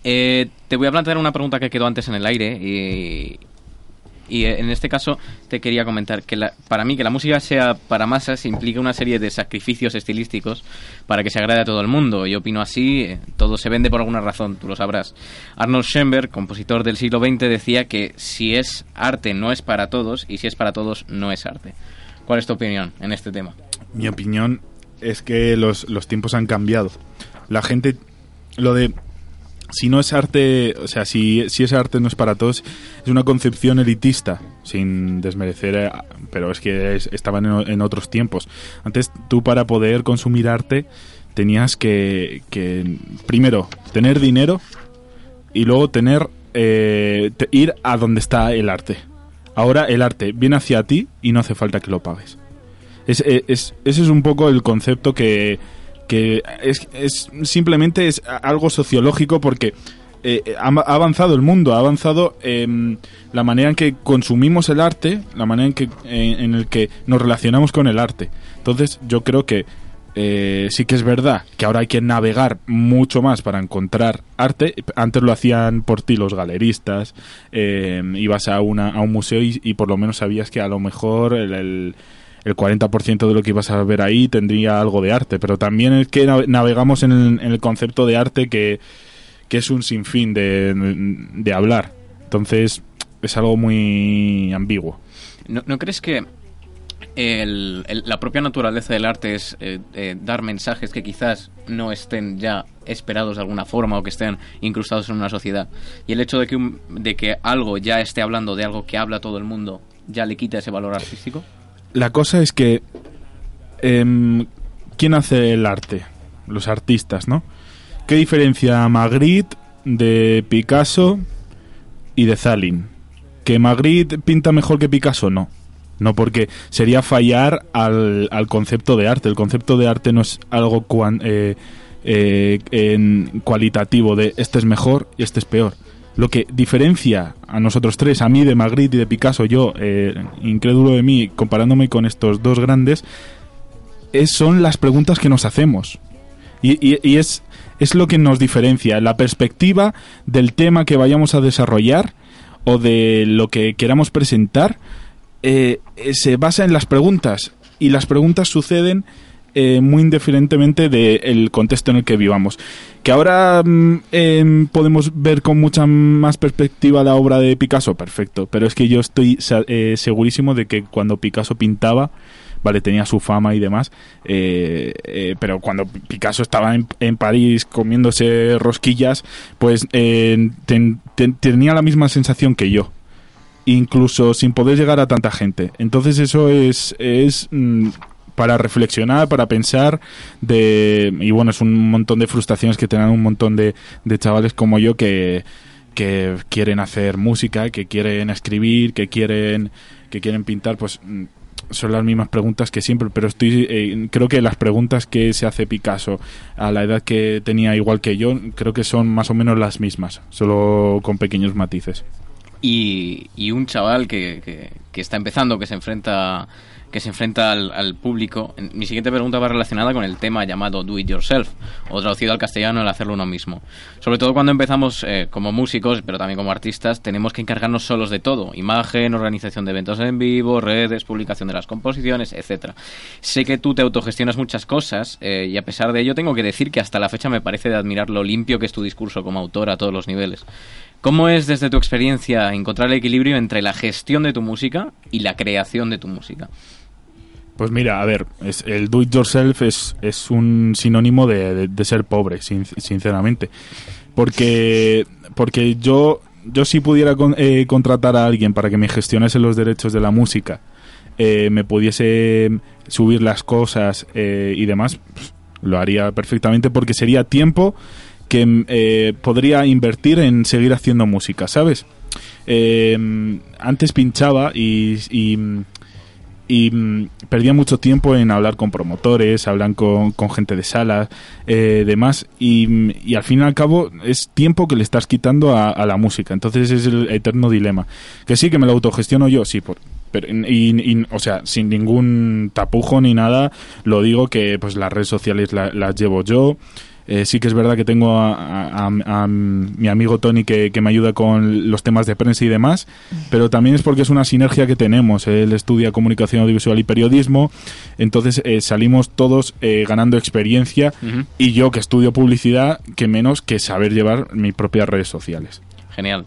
Eh, te voy a plantear una pregunta que quedó antes en el aire y, y en este caso te quería comentar que la- para mí que la música sea para masas implica una serie de sacrificios estilísticos para que se agrade a todo el mundo. Yo opino así, eh, todo se vende por alguna razón, tú lo sabrás. Arnold Schoenberg, compositor del siglo XX, decía que si es arte no es para todos y si es para todos no es arte. ¿Cuál es tu opinión en este tema? Mi opinión es que los, los tiempos han cambiado. La gente, lo de si no es arte, o sea, si, si ese arte no es para todos, es una concepción elitista, sin desmerecer, eh, pero es que es- estaban en, en otros tiempos. Antes tú para poder consumir arte tenías que, que primero, tener dinero y luego tener, eh, ir a donde está el arte. Ahora el arte viene hacia ti y no hace falta que lo pagues. Es, es- es- ese es un poco el concepto que, que es, es simplemente es algo sociológico porque eh, ha avanzado el mundo, ha avanzado em, la manera en que consumimos el arte, la manera en que en, el que nos relacionamos con el arte. Entonces yo creo que eh, sí que es verdad que ahora hay que navegar mucho más para encontrar arte. Antes lo hacían por ti los galeristas, eh, ibas a, una, a un museo y, por lo menos sabías que a lo mejor el, el 40% de lo que ibas a ver ahí tendría algo de arte, pero también es que nave- navegamos en el, concepto de arte que, que es un sinfín de, de hablar. Entonces es algo muy ambiguo. ¿No, crees que el- la propia naturaleza del arte es eh, eh, dar mensajes que quizás no estén ya esperados de alguna forma o que estén incrustados en una sociedad? Y el hecho de que, un- de que algo ya esté hablando de algo que habla todo el mundo, ¿ya le quita ese valor artístico? La cosa es que. em, ¿Quién hace el arte? Los artistas, ¿no? ¿Qué diferencia Magritte de Picasso y de Zalin? ¿Que Magritte pinta mejor que Picasso? No. No, porque sería fallar al, al concepto de arte. El concepto de arte no es algo cuan- eh, eh, en cualitativo de este es mejor y este es peor. Lo que diferencia a nosotros tres, a mí de Magritte y de Picasso, yo, eh, incrédulo de mí, comparándome con estos dos grandes, es, son las preguntas que nos hacemos. Y, es, es lo que nos diferencia, la perspectiva del tema que vayamos a desarrollar o de lo que queramos presentar, eh, eh, se basa en las preguntas. Y las preguntas suceden eh, muy indiferentemente del contexto en el que vivamos. Que ahora mm, em, podemos ver con mucha más perspectiva la obra de Picasso, perfecto. Pero es que yo estoy eh, segurísimo de que cuando Picasso pintaba, vale, tenía su fama y demás, eh, pero cuando Picasso estaba en, París comiéndose rosquillas, pues ten- ten- tenía la misma sensación que yo incluso sin poder llegar a tanta gente. Entonces eso es, es mm, para reflexionar, para pensar de y bueno, es un montón de frustraciones que tienen un montón de, de chavales como yo que que quieren hacer música, que quieren escribir, que quieren que quieren pintar, pues mm, son las mismas preguntas que siempre, pero estoy eh, creo que las preguntas que se hace Picasso a la edad que tenía igual que yo, creo que son más o menos las mismas, solo con pequeños matices. y, y un chaval que, que- que está empezando, que se enfrenta que se enfrenta al, público. Mi siguiente pregunta va relacionada con el tema llamado Do It Yourself, o traducido al castellano el hacerlo uno mismo. Sobre todo cuando empezamos eh, como músicos, pero también como artistas, tenemos que encargarnos solos de todo. Imagen, organización de eventos en vivo, redes, publicación de las composiciones, etcétera. Sé que tú te autogestionas muchas cosas, eh, y a pesar de ello tengo que decir que hasta la fecha me parece de admirar lo limpio que es tu discurso como autor a todos los niveles. ¿Cómo es desde tu experiencia encontrar el equilibrio entre la gestión de tu música y la creación de tu música? Pues mira, a ver, el do it yourself es, es un sinónimo de, ser pobre, sin- sinceramente. Porque, porque yo, yo si pudiera con- eh, contratar a alguien para que me gestionase los derechos de la música, eh, me pudiese subir las cosas eh, y demás, pues, lo haría perfectamente porque sería tiempo que eh, podría invertir en seguir haciendo música, ¿sabes? Antes pinchaba y, y, mm, perdía mucho tiempo en hablar con promotores, hablar con, gente de salas, eh, demás, y, mm, y al fin y al cabo es tiempo que le estás quitando a, la música. Entonces es el eterno dilema. Que sí, que me lo autogestiono yo, sí, por, pero, y, y, o sea, sin ningún tapujo ni nada, lo digo que pues las redes sociales la- las llevo yo. Eh, sí que es verdad que tengo a, a- a- a mi amigo Tony que, que me ayuda con los temas de prensa y demás, pero también es porque es una sinergia que tenemos. Él estudia comunicación audiovisual y periodismo, entonces eh, salimos todos eh, ganando experiencia y yo que estudio publicidad, que menos que saber llevar mis propias redes sociales. Genial.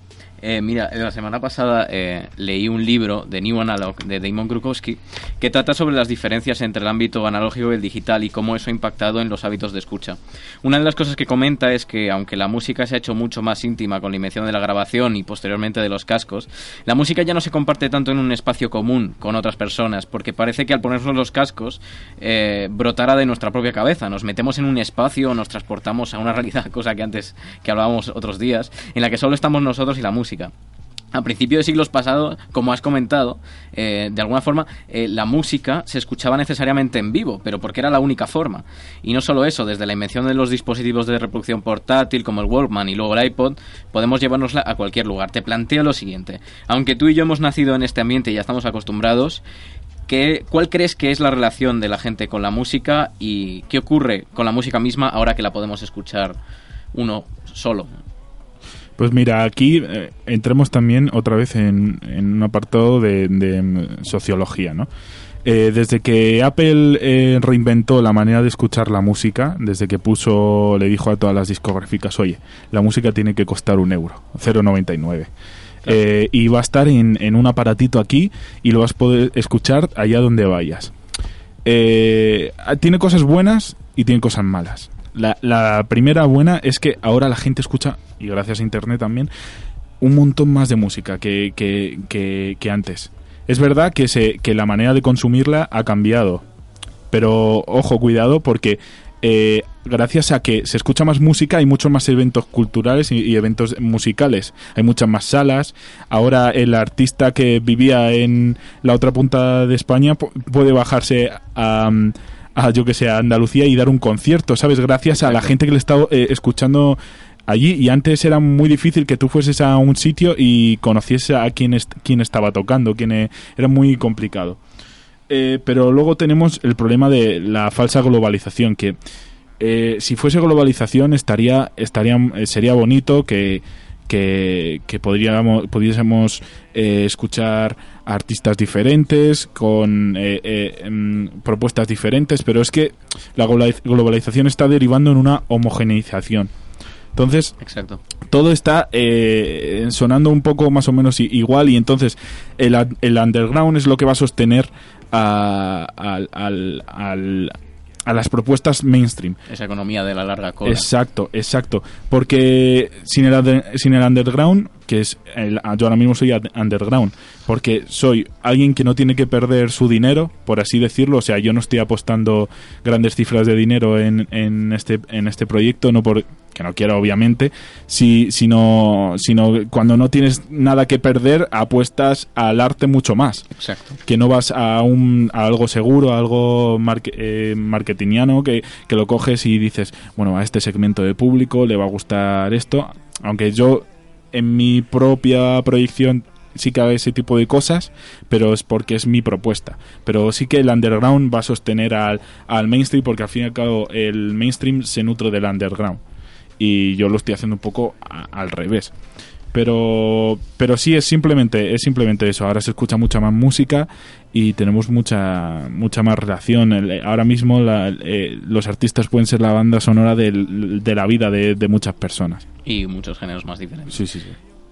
Eh, mira, la semana pasada eh, leí un libro de New Analog de Damon Krukowski que trata sobre las diferencias entre el ámbito analógico y el digital y cómo eso ha impactado en los hábitos de escucha. Una de las cosas que comenta es que aunque la música se ha hecho mucho más íntima con la invención de la grabación y posteriormente de los cascos, la música ya no se comparte tanto en un espacio común con otras personas porque parece que al ponernos los cascos eh, brotara de nuestra propia cabeza. Nos metemos en un espacio, nos transportamos a una realidad, cosa que antes que hablábamos otros días, en la que solo estamos nosotros y la música. A principios de siglos pasados, como has comentado, eh, de alguna forma eh, la música se escuchaba necesariamente en vivo, pero porque era la única forma. Y no solo eso, desde la invención de los dispositivos de reproducción portátil como el Walkman y luego el iPod, podemos llevárnosla a cualquier lugar. Te planteo lo siguiente, aunque tú y yo hemos nacido en este ambiente y ya estamos acostumbrados, ¿qué, ¿cuál crees que es la relación de la gente con la música y qué ocurre con la música misma ahora que la podemos escuchar uno solo? Pues mira, aquí eh, entremos también otra vez en, un apartado de, mm, sociología, ¿no? Eh, desde que Apple eh, reinventó la manera de escuchar la música, desde que puso, le dijo a todas las discográficas, oye, la música tiene que costar un euro, 0,99. y va a estar en, en, un aparatito aquí y lo vas a poder escuchar allá donde vayas. tiene cosas buenas y tiene cosas malas. La, la primera buena es que ahora la gente escucha, y gracias a Internet también, un montón más de música que, que, que, antes. Es verdad que, se, que la manera de consumirla ha cambiado, pero ojo, cuidado, porque eh, gracias a que se escucha más música hay muchos más eventos culturales y, y, eventos musicales. Hay muchas más salas. Ahora el artista que vivía en la otra punta de España puede bajarse a a yo que sé, a Andalucía y dar un concierto, ¿sabes? Gracias a la gente que le estaba eh, escuchando allí y antes era muy difícil que tú fueses a un sitio y conociese a quién, quién estaba tocando, quién e, era muy complicado. Eh, pero luego tenemos el problema de la falsa globalización, que eh, si fuese globalización estaría, estaría sería bonito que que, podríamos, pudiésemos eh, escuchar artistas diferentes, con eh, eh, em, propuestas diferentes, pero es que la globalización está derivando en una homogeneización. Entonces, Exacto. todo está sonando un poco más o menos igual y entonces el, el underground es lo que va a sostener al, al, a las propuestas mainstream. Esa economía de la larga cola. Exacto, exacto. Porque sin el, sin el underground, que es el, yo ahora mismo soy underground, porque soy alguien que no tiene que perder su dinero, por así decirlo. O sea, yo no estoy apostando grandes cifras de dinero en, en este en este proyecto, no por que no quiero obviamente, si, sino, sino cuando no tienes nada que perder, apuestas al arte mucho más. Exacto. Que no vas a, un, a algo seguro, a algo eh, marketingiano, que, que lo coges y dices, bueno, a este segmento de público le va a gustar esto, aunque yo en mi propia proyección sí que hago ese tipo de cosas, pero es porque es mi propuesta. Pero sí que el underground va a sostener al, al mainstream, porque al fin y al cabo el mainstream se nutre del underground y yo lo estoy haciendo un poco al revés pero pero sí es simplemente es simplemente eso. Ahora se escucha mucha más música y tenemos mucha mucha más relación. Ahora mismo eh, los artistas pueden ser la banda sonora de la vida de, de, muchas personas. Y muchos géneros más diferentes. Sí sí sí.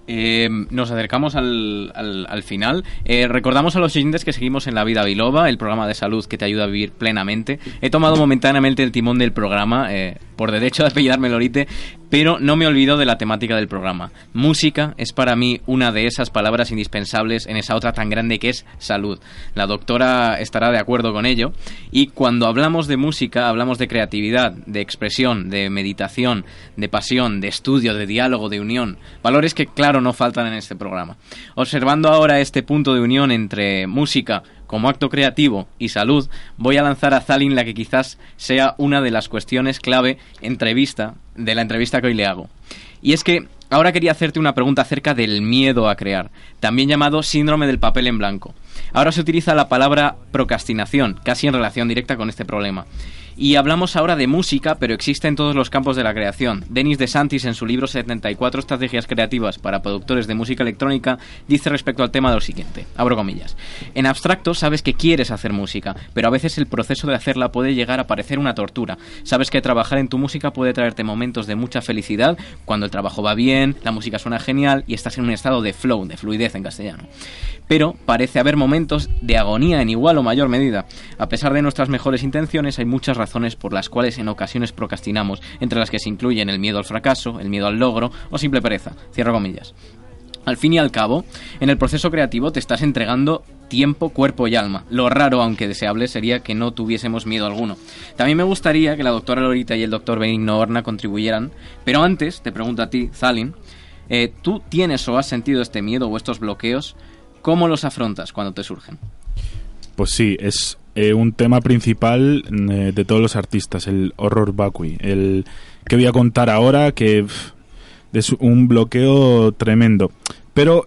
Eh, nos acercamos al, al, final. Eh, recordamos a los oyentes que seguimos en La Vida Biloba, el programa de salud que te ayuda a vivir plenamente. He tomado momentáneamente el timón del programa, eh, por derecho de apellidarme Lorite, pero no me olvido de la temática del programa. Música es para mí una de esas palabras indispensables en esa otra tan grande que es salud. La doctora estará de acuerdo con ello. Y cuando hablamos de música, hablamos de creatividad, de expresión, de meditación, de pasión, de estudio, de diálogo, de unión. Valores que, claro, no faltan en este programa. Observando ahora este punto de unión entre música, como acto creativo y salud, voy a lanzar a Zalin la que quizás sea una de las cuestiones clave entrevista de la entrevista que hoy le hago. Y es que ahora quería hacerte una pregunta acerca del miedo a crear, también llamado síndrome del papel en blanco. Ahora se utiliza la palabra procrastinación, casi en relación directa con este problema. Y hablamos ahora de música, pero existe en todos los campos de la creación. Denis DeSantis, en su libro 74 estrategias creativas para productores de música electrónica, dice respecto al tema lo siguiente, abro comillas. En abstracto sabes que quieres hacer música, pero a veces el proceso de hacerla puede llegar a parecer una tortura. Sabes que trabajar en tu música puede traerte momentos de mucha felicidad, cuando el trabajo va bien, la música suena genial y estás en un estado de flow, de fluidez en castellano. Pero parece haber momentos de agonía en igual o mayor medida. A pesar de nuestras mejores intenciones, hay muchas razones por las cuales en ocasiones procrastinamos, entre las que se incluyen el miedo al fracaso, el miedo al logro o simple pereza. Cierro comillas. Al fin y al cabo, en el proceso creativo te estás entregando tiempo, cuerpo y alma. Lo raro, aunque deseable, sería que no tuviésemos miedo alguno. También me gustaría que la doctora Lorita y el doctor Benigno Horna contribuyeran, pero antes te pregunto a ti, Zalin, eh, ¿tú tienes o has sentido este miedo o estos bloqueos? ¿Cómo los afrontas cuando te surgen? Pues sí, es eh, un tema principal eh, de todos los artistas, el horror vacui. El que voy a contar ahora, que es un bloqueo tremendo. Pero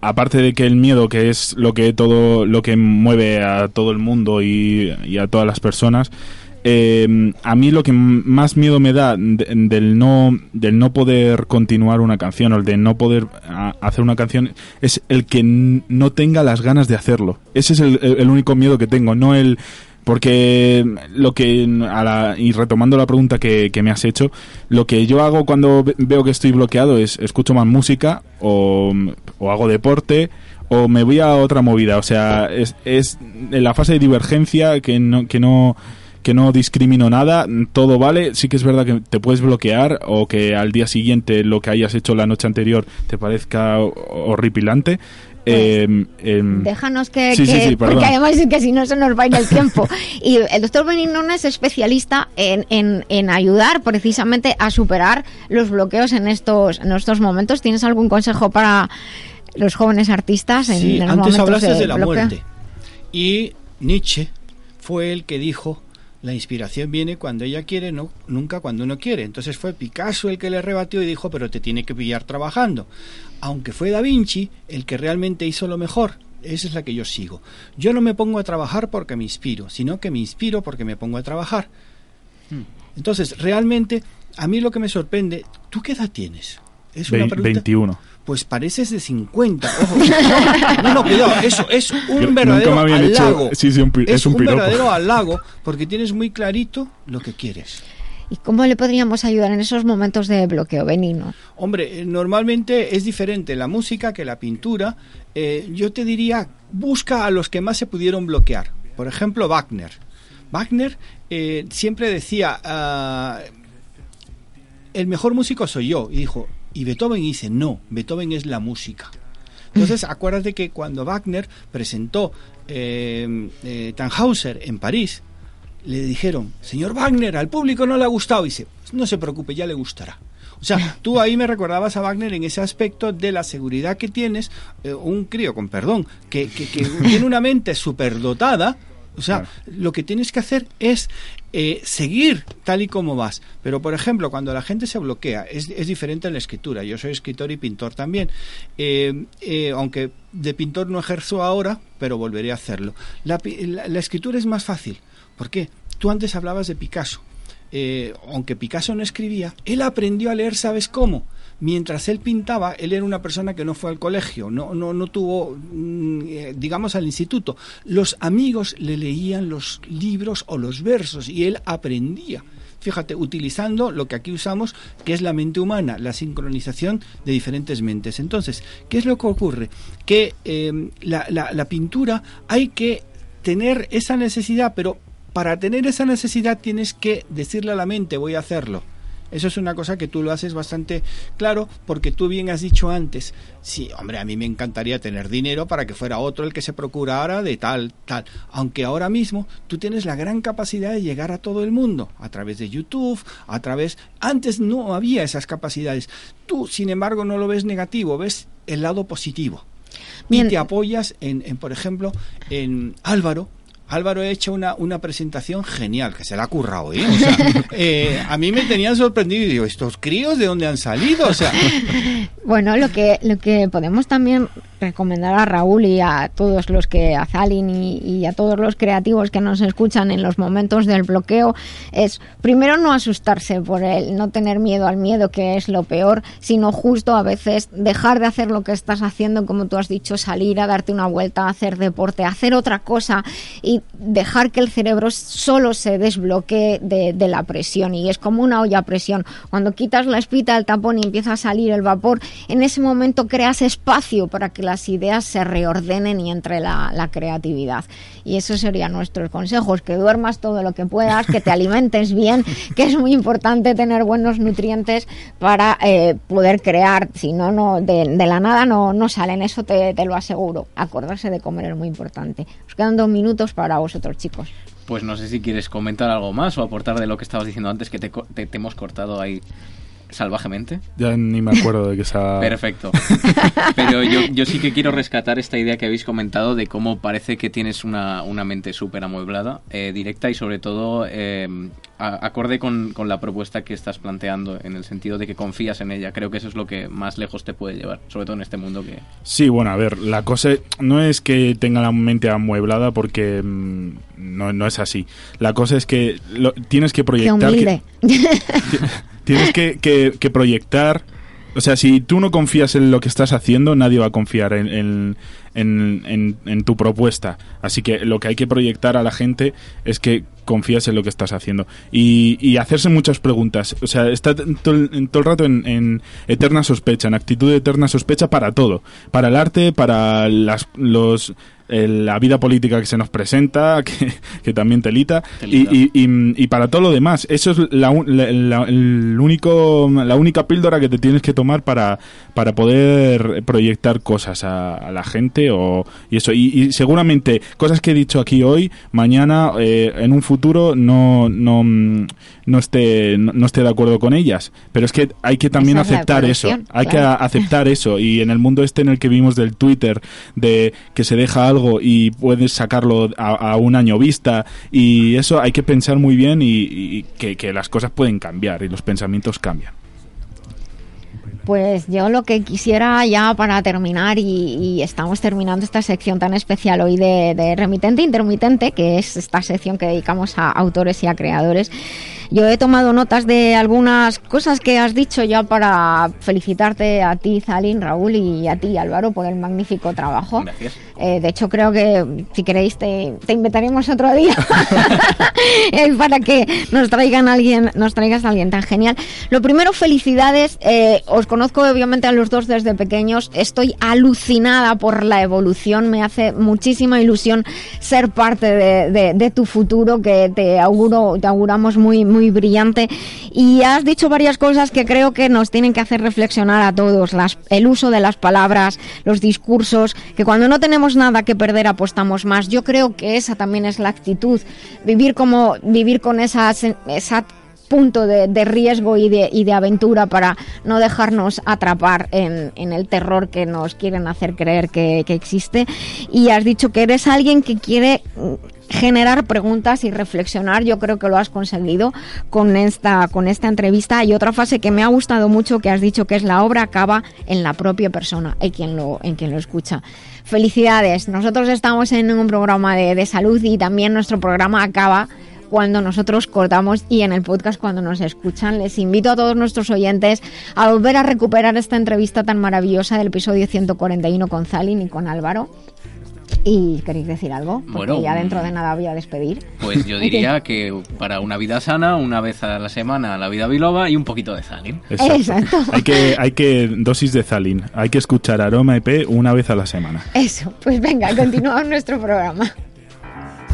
aparte de que el miedo, que es lo que todo lo que mueve a todo el mundo y, y a todas las personas, eh, a mí lo que más miedo me da de- del no del no poder continuar una canción o el de no poder hacer una canción es el que no tenga las ganas de hacerlo. Ese es el, el- único miedo que tengo, no el porque lo que a la- y retomando la pregunta que, me has hecho, lo que yo hago cuando ve- veo que estoy bloqueado es escucho más música o, o hago deporte o me voy a otra movida. O sea, es, es en la fase de divergencia que no, que no que no discrimino nada, todo vale. Sí que es verdad que te puedes bloquear o que al día siguiente lo que hayas hecho la noche anterior te parezca ho- horripilante. Em, em, Déjanos que, Sí, sí, que- sí, perdón. porque además es que si no se nos va a ir el tiempo. Y el doctor Benignon es especialista en, en, en ayudar precisamente a superar los bloqueos en estos, en estos momentos. ¿Tienes algún consejo para los jóvenes artistas en, Sí, en los antes hablaste de, la bloqueo? muerte. Y Nietzsche fue el que dijo, la inspiración viene cuando ella quiere, no nunca cuando uno quiere. Entonces fue Picasso el que le rebatió y dijo, pero te tiene que pillar trabajando. Aunque fue Da Vinci el que realmente hizo lo mejor. Esa es la que yo sigo. Yo no me pongo a trabajar porque me inspiro, sino que me inspiro porque me pongo a trabajar. Entonces, realmente, a mí lo que me sorprende, ¿tú qué edad tienes? Es una pregunta. 21. Pues pareces de 50. Ojo. No, no, cuidado. Eso es un nunca verdadero halago. sí, sí, un pi- es un piropo. verdadero halago porque tienes muy clarito lo que quieres. ¿Y cómo le podríamos ayudar en esos momentos de bloqueo benigno? Hombre, eh, normalmente es diferente la música que la pintura. Eh, yo te diría, busca a los que más se pudieron bloquear. Por ejemplo, Wagner. Wagner eh, siempre decía, ah, el mejor músico soy yo. Y dijo, y Beethoven dice, no, Beethoven es la música. Entonces, acuérdate que cuando Wagner presentó eh, eh, Tannhauser en París, le dijeron, señor Wagner, al público no le ha gustado. Y dice, no se preocupe, ya le gustará. O sea, tú ahí me recordabas a Wagner en ese aspecto de la seguridad que tienes, eh, un crío, con perdón, que, que- que tiene una mente superdotada. O sea, lo que tienes que hacer es eh, seguir tal y como vas. Pero, por ejemplo, cuando la gente se bloquea, es, es diferente en la escritura. Yo soy escritor y pintor también. Eh, eh, aunque de pintor no ejerzo ahora, pero volveré a hacerlo. La, la- escritura es más fácil. ¿Por qué? Tú antes hablabas de Picasso. Aunque Picasso no escribía, él aprendió a leer, ¿sabes cómo? Mientras él pintaba, él era una persona que no fue al colegio, no, no, no tuvo, mm, eh, digamos, al instituto. Los amigos le leían los libros o los versos y él aprendía. Fíjate, utilizando lo que aquí usamos, que es la mente humana, la sincronización de diferentes mentes. Entonces, ¿qué es lo que ocurre? Que eh, la, la- la pintura hay que tener esa necesidad, pero para tener esa necesidad tienes que decirle a la mente, voy a hacerlo. Eso es una cosa que tú lo haces bastante claro porque tú bien has dicho antes, sí, hombre, a mí me encantaría tener dinero para que fuera otro el que se procurara de tal, tal. Aunque ahora mismo tú tienes la gran capacidad de llegar a todo el mundo a través de YouTube, a través... Antes no había esas capacidades. Tú, sin embargo, no lo ves negativo, ves el lado positivo. Y te apoyas en, en, por ejemplo, en Álvaro, Álvaro ha hecho una, una presentación genial, que se la ha currado, ¿eh? O sea, eh, a mí me tenían sorprendido y digo, ¿estos críos de dónde han salido? O sea, Bueno, lo que, lo que podemos también recomendar a Raúl y a todos los que, a Zalin y, y a todos los creativos que nos escuchan en los momentos del bloqueo es primero no asustarse por el no tener miedo al miedo, que es lo peor, sino justo a veces dejar de hacer lo que estás haciendo, como tú has dicho, salir a darte una vuelta, hacer deporte, hacer otra cosa y dejar que el cerebro solo se desbloquee de, la presión. Y es como una olla a presión. Cuando quitas la espita del tapón y empieza a salir el vapor, en ese momento creas espacio para que las ideas se reordenen y entre la, creatividad. Y eso serían nuestros consejos, que duermas todo lo que puedas, que te alimentes bien, que es muy importante tener buenos nutrientes para eh, poder crear, si no, no de, la nada no, no salen, eso te, te lo aseguro. Acordarse de comer es muy importante. Os quedan dos minutos para vosotros, chicos. Pues no sé si quieres comentar algo más o aportar de lo que estabas diciendo antes, que te, hemos cortado ahí salvajemente. Ya ni me acuerdo de que esa... Perfecto. Pero yo, yo sí que quiero rescatar esta idea que habéis comentado de cómo parece que tienes una, una mente súper amueblada, eh, directa y sobre todo eh, a- acorde con, con la propuesta que estás planteando, en el sentido de que confías en ella. Creo que eso es lo que más lejos te puede llevar, sobre todo en este mundo que... Sí, bueno, a ver, la cosa no es que tenga la mente amueblada porque mm, no, no es así. La cosa es que lo- tienes que Qué proyectar... humilde. Tienes que, que- que proyectar. O sea, si tú no confías en lo que estás haciendo, nadie va a confiar en, en- en- tu propuesta. Así que lo que hay que proyectar a la gente es que confías en lo que estás haciendo. Y, y hacerse muchas preguntas. O sea, está todo el, todo el rato en, en eterna sospecha, en actitud de eterna sospecha para todo. Para el arte, para las, los, eh, la vida política que se nos presenta, que, que también telita, Telita. Y, y, y- y para todo lo demás. Eso es la, la- la- el único, la única píldora que te tienes que tomar para, para poder proyectar cosas a, a la gente o, y eso. Y, y seguramente cosas que he dicho aquí hoy, mañana, eh, en un futuro, no, no, no, esté, no, no esté de acuerdo con ellas. Pero es que hay que también Esa es la aceptar eso. Hay que claro. aceptar eso. Y en el mundo este en el que vivimos del Twitter, de que se deja algo y puedes sacarlo a, a un año vista, y eso hay que pensar muy bien y, y que, que las cosas pueden cambiar y los pensamientos cambian. Pues yo lo que quisiera ya para terminar, y, y estamos terminando esta sección tan especial hoy de, de remitente intermitente, que es esta sección que dedicamos a autores y a creadores, yo he tomado notas de algunas cosas que has dicho ya para felicitarte a ti, Zalin, Raúl, y a ti, Álvaro, por el magnífico trabajo. Gracias. Eh, de hecho, creo que si queréis te, te invitaremos otro día eh, para que nos traigan alguien, nos traigas a alguien tan genial. Lo primero, felicidades. Eh, os conozco obviamente a los dos desde pequeños. Estoy alucinada por la evolución. Me hace muchísima ilusión ser parte de, de- de tu futuro, que te auguro, te auguramos muy, muy brillante. Y has dicho varias cosas que creo que nos tienen que hacer reflexionar a todos. Las, el uso de las palabras, los discursos, que cuando no tenemos nada que perder apostamos más. Yo creo que esa también es la actitud. Vivir como, vivir con esa, esa punto de, de riesgo y de, y de aventura para no dejarnos atrapar en, en el terror que nos quieren hacer creer que, que existe. Y has dicho que eres alguien que quiere mm, generar preguntas y reflexionar. Yo creo que lo has conseguido con esta, con esta entrevista. Y otra frase que me ha gustado mucho que has dicho que es la obra acaba en la propia persona, en quien lo, en quien lo escucha. Felicidades. Nosotros estamos en un programa de, de salud y también nuestro programa acaba cuando nosotros cortamos y en el podcast cuando nos escuchan. Les invito a todos nuestros oyentes a volver a recuperar esta entrevista tan maravillosa del episodio 141 con Zalin y con Álvaro. ¿Y queréis decir algo? Porque Bueno, ya dentro de nada voy a despedir. Pues yo diría que para una vida sana, una vez a la semana la vida biloba y un poquito de Zalin. Exacto. Hay que, hay que, dosis de Zalin. Hay que escuchar Aroma EP una vez a la semana. Eso, pues venga, continuamos nuestro programa.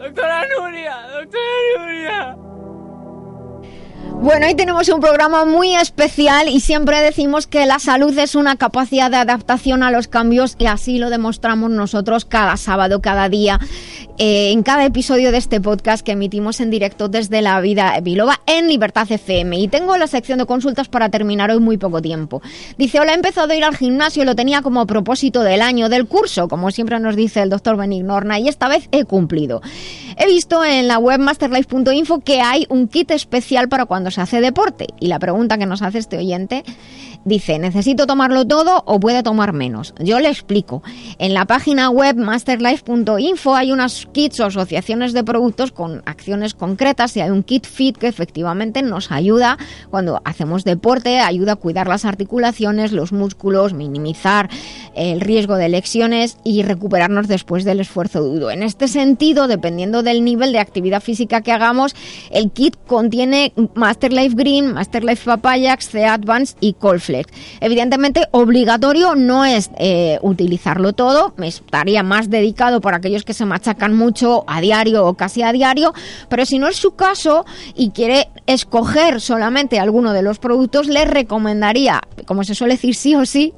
Doctora Nuria, doctora Nuria. Bueno, hoy tenemos un programa muy especial y siempre decimos que la salud es una capacidad de adaptación a los cambios y así lo demostramos nosotros cada sábado, cada día, eh, en cada episodio de este podcast que emitimos en directo desde la vida biloba en Libertad FM. Y tengo la sección de consultas para terminar hoy muy poco tiempo. Dice, hola, he empezado a ir al gimnasio, lo tenía como propósito del año, del curso, como siempre nos dice el doctor Benignorna, y esta vez he cumplido. He visto en la web masterlife.info que hay un kit especial para cuando se hace deporte. Y la pregunta que nos hace este oyente dice, ¿necesito tomarlo todo o puede tomar menos? Yo le explico. En la página web masterlife.info hay unas kits o asociaciones de productos con acciones concretas y hay un kit fit que efectivamente nos ayuda cuando hacemos deporte, ayuda a cuidar las articulaciones, los músculos, minimizar el riesgo de lesiones y recuperarnos después del esfuerzo duro. En este sentido, dependiendo del nivel de actividad física que hagamos, el kit contiene Master Life Green, Master Life Papayax, C Advance y Colflex. Evidentemente, obligatorio no es eh, utilizarlo todo, estaría más dedicado para aquellos que se machacan mucho a diario o casi a diario, pero si no es su caso y quiere escoger solamente alguno de los productos, le recomendaría, como se suele decir sí o sí,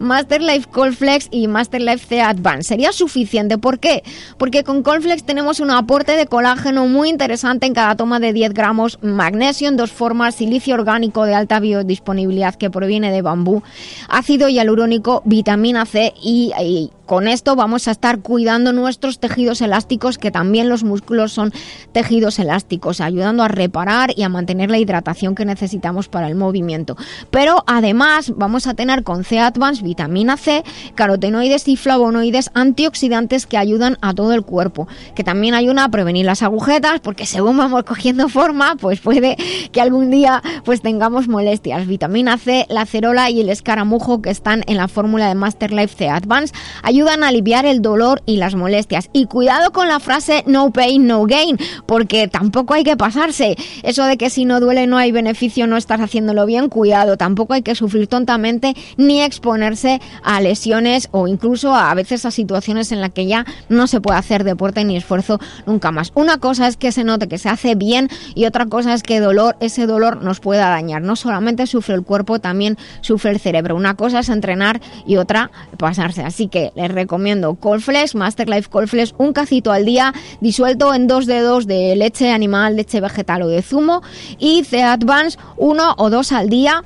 Master Life Colflex y Master Life C Advance. Sería suficiente. ¿Por qué? Porque con Colflex tenemos un aporte de colágeno muy interesante en cada toma de 10 gramos, magnesio en dos formas, silicio orgánico de alta biodisponibilidad que proviene de bambú, ácido hialurónico, vitamina C y, y con esto vamos a estar cuidando nuestros tejidos elásticos, que también los músculos son tejidos elásticos, ayudando a reparar y a mantener la hidratación que necesitamos para el movimiento. Pero además vamos a tener con C Vitamina C, carotenoides y flavonoides antioxidantes que ayudan a todo el cuerpo, que también ayudan a prevenir las agujetas, porque según vamos cogiendo forma, pues puede que algún día pues tengamos molestias. Vitamina C, la cerola y el escaramujo que están en la fórmula de Master Life C Advance ayudan a aliviar el dolor y las molestias. Y cuidado con la frase no pain, no gain, porque tampoco hay que pasarse. Eso de que si no duele no hay beneficio, no estás haciéndolo bien, cuidado. Tampoco hay que sufrir tontamente ni exponerse a lesiones o incluso a veces a situaciones en las que ya no se puede hacer deporte ni esfuerzo nunca más. Una cosa es que se note que se hace bien y otra cosa es que dolor, ese dolor nos pueda dañar. No solamente sufre el cuerpo, también sufre el cerebro. Una cosa es entrenar y otra pasarse. Así que les recomiendo Colflex, Master Life Colflex, un cacito al día disuelto en dos dedos de leche animal, leche vegetal o de zumo y C Advance uno o dos al día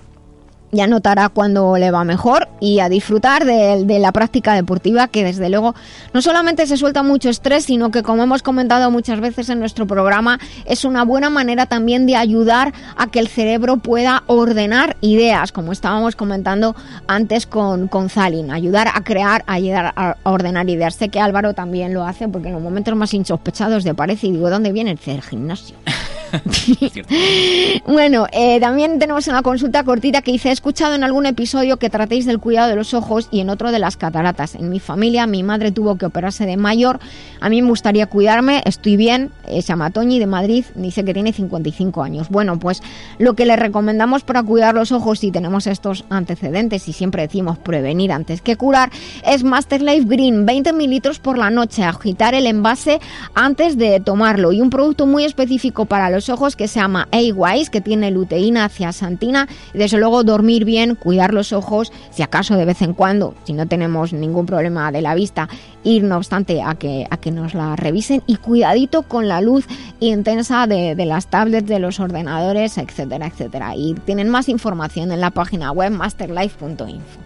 ya notará cuando le va mejor y a disfrutar de, la práctica deportiva que desde luego no solamente se suelta mucho estrés, sino que como hemos comentado muchas veces en nuestro programa, es una buena manera también de ayudar a que el cerebro pueda ordenar ideas, como estábamos comentando antes con, con Zalin, ayudar a crear, ayudar a ordenar ideas. Sé que Álvaro también lo hace porque en los momentos más insospechados de parece y digo, ¿dónde viene el gimnasio? bueno, eh, también tenemos una consulta cortita que dice, he escuchado en algún episodio que tratéis del cuidado de los ojos y en otro de las cataratas. En mi familia mi madre tuvo que operarse de mayor, a mí me gustaría cuidarme, estoy bien, eh, se llama Toñi de Madrid, dice que tiene 55 años. Bueno, pues lo que le recomendamos para cuidar los ojos si tenemos estos antecedentes y siempre decimos prevenir antes que curar, es Master Life Green, 20 mililitros por la noche, agitar el envase antes de tomarlo y un producto muy específico para los ojos que se llama A-Wise, que tiene luteína, ciasantina, y desde luego dormir bien, cuidar los ojos, si acaso de vez en cuando, si no tenemos ningún problema de la vista, ir no obstante a que, a que nos la revisen y cuidadito con la luz intensa de, de las tablets, de los ordenadores, etcétera, etcétera. Y tienen más información en la página web masterlife.info.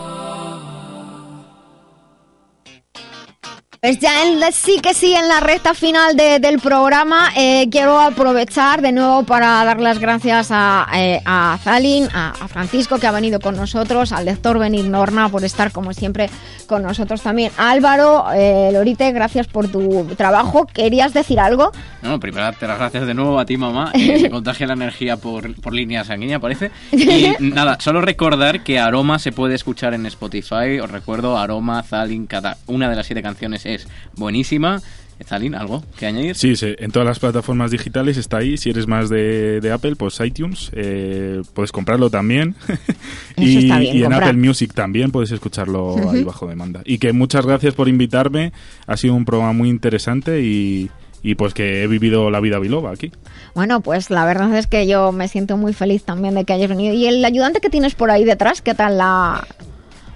Pues ya en la- sí que sí, en la recta final de- del programa eh, quiero aprovechar de nuevo para dar las gracias a, eh, a Zalin, a, a Francisco que ha venido con nosotros, al lector Benir Norna por estar como siempre con nosotros también. Álvaro, eh, Lorite, gracias por tu trabajo. ¿Querías decir algo? No, primero darte las gracias de nuevo a ti, mamá. Me contagia la energía por, por línea sanguínea, parece. Y nada, solo recordar que Aroma se puede escuchar en Spotify. Os recuerdo, Aroma, Zalin, cada una de las siete canciones es buenísima. Zalin, ¿algo que añadir? Sí, sí, en todas las plataformas digitales está ahí. Si eres más de, de Apple, pues iTunes, eh, puedes comprarlo también. y, está bien, y en. Apple Music también puedes escucharlo ahí bajo demanda. Y que muchas gracias por invitarme. Ha sido un programa muy interesante y, y pues que he vivido la vida biloba aquí. Bueno, pues la verdad es que yo me siento muy feliz también de que hayas venido. ¿Y el ayudante que tienes por ahí detrás? ¿Qué tal la...?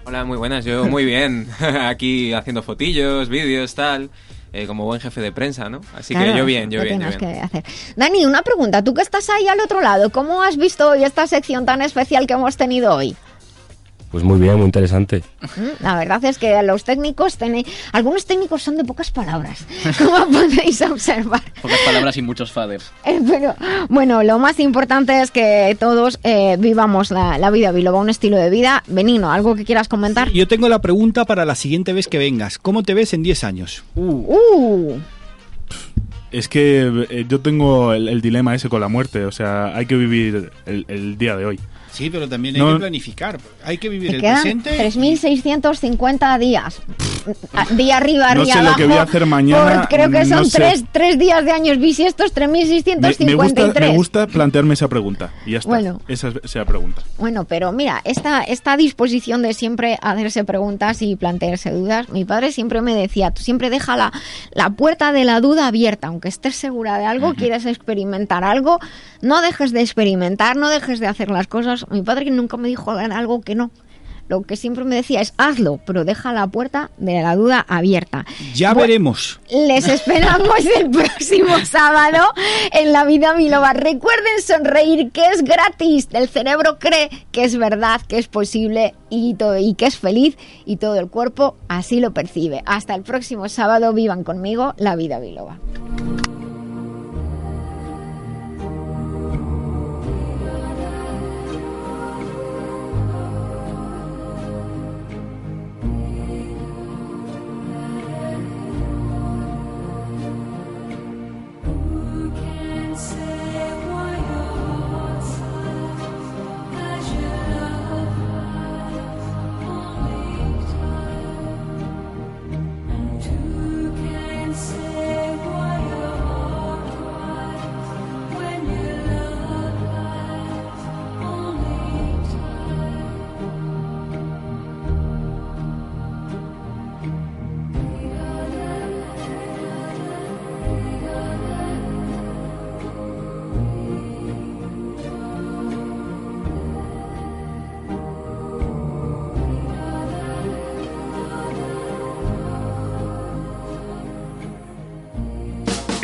Hola, muy buenas. Yo muy bien. Aquí haciendo fotillos, vídeos, tal. eh, como buen jefe de prensa, ¿no? Así Claro, que yo bien, yo ¿qué bien, yo tienes bien. que hacer? Dani, una pregunta. Tú que estás ahí al otro lado, ¿cómo has visto hoy esta sección tan especial que hemos tenido hoy? Pues muy bien, muy interesante. La verdad es que los técnicos tenéis... Algunos técnicos son de pocas palabras, como podéis observar. Pocas palabras y muchos faders. Eh, Pero bueno, lo más importante es que todos eh, vivamos la, la vida biloba, un estilo de vida. Benino, ¿algo que quieras comentar? Yo tengo la pregunta para la siguiente vez que vengas. ¿Cómo te ves en 10 años? Uh, Es que eh, yo tengo el, el dilema ese con la muerte. O sea, hay que vivir el, el día de hoy. Sí, pero también hay No- que planificar. Hay que vivir te el quedan presente. 3.650 días. Ah, Día arriba, No día sé lo abajo. que voy a hacer mañana, Por- creo que no son sé. tres, tres días de años bisiestos, Me, me gusta, 3.653. me gusta plantearme esa pregunta. Y ya está. Bueno. Esa es esa pregunta. Bueno, pero mira, esta, esta disposición de siempre hacerse preguntas y plantearse dudas, mi padre siempre me decía, tú siempre deja la, la puerta de la duda abierta, aunque estés segura de algo, quieres experimentar algo, no dejes de experimentar, no dejes de hacer las cosas. Mi padre nunca me dijo algo que no. Lo que siempre me decía es hazlo, pero deja la puerta de la duda abierta. Ya veremos. les esperamos el próximo sábado en La Vida Biloba. Recuerden sonreír, que es gratis. El cerebro cree que es verdad, que es posible y, todo, y que es feliz y todo el cuerpo así lo percibe. Hasta el próximo sábado, vivan conmigo La Vida Biloba.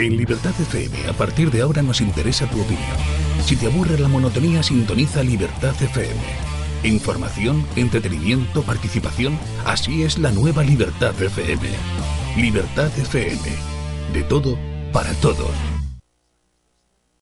En Libertad FM, a partir de ahora nos interesa tu opinión. Si te aburre la monotonía, sintoniza Libertad FM. Información, entretenimiento, participación, así es la nueva Libertad FM. Libertad FM. De todo, para todos.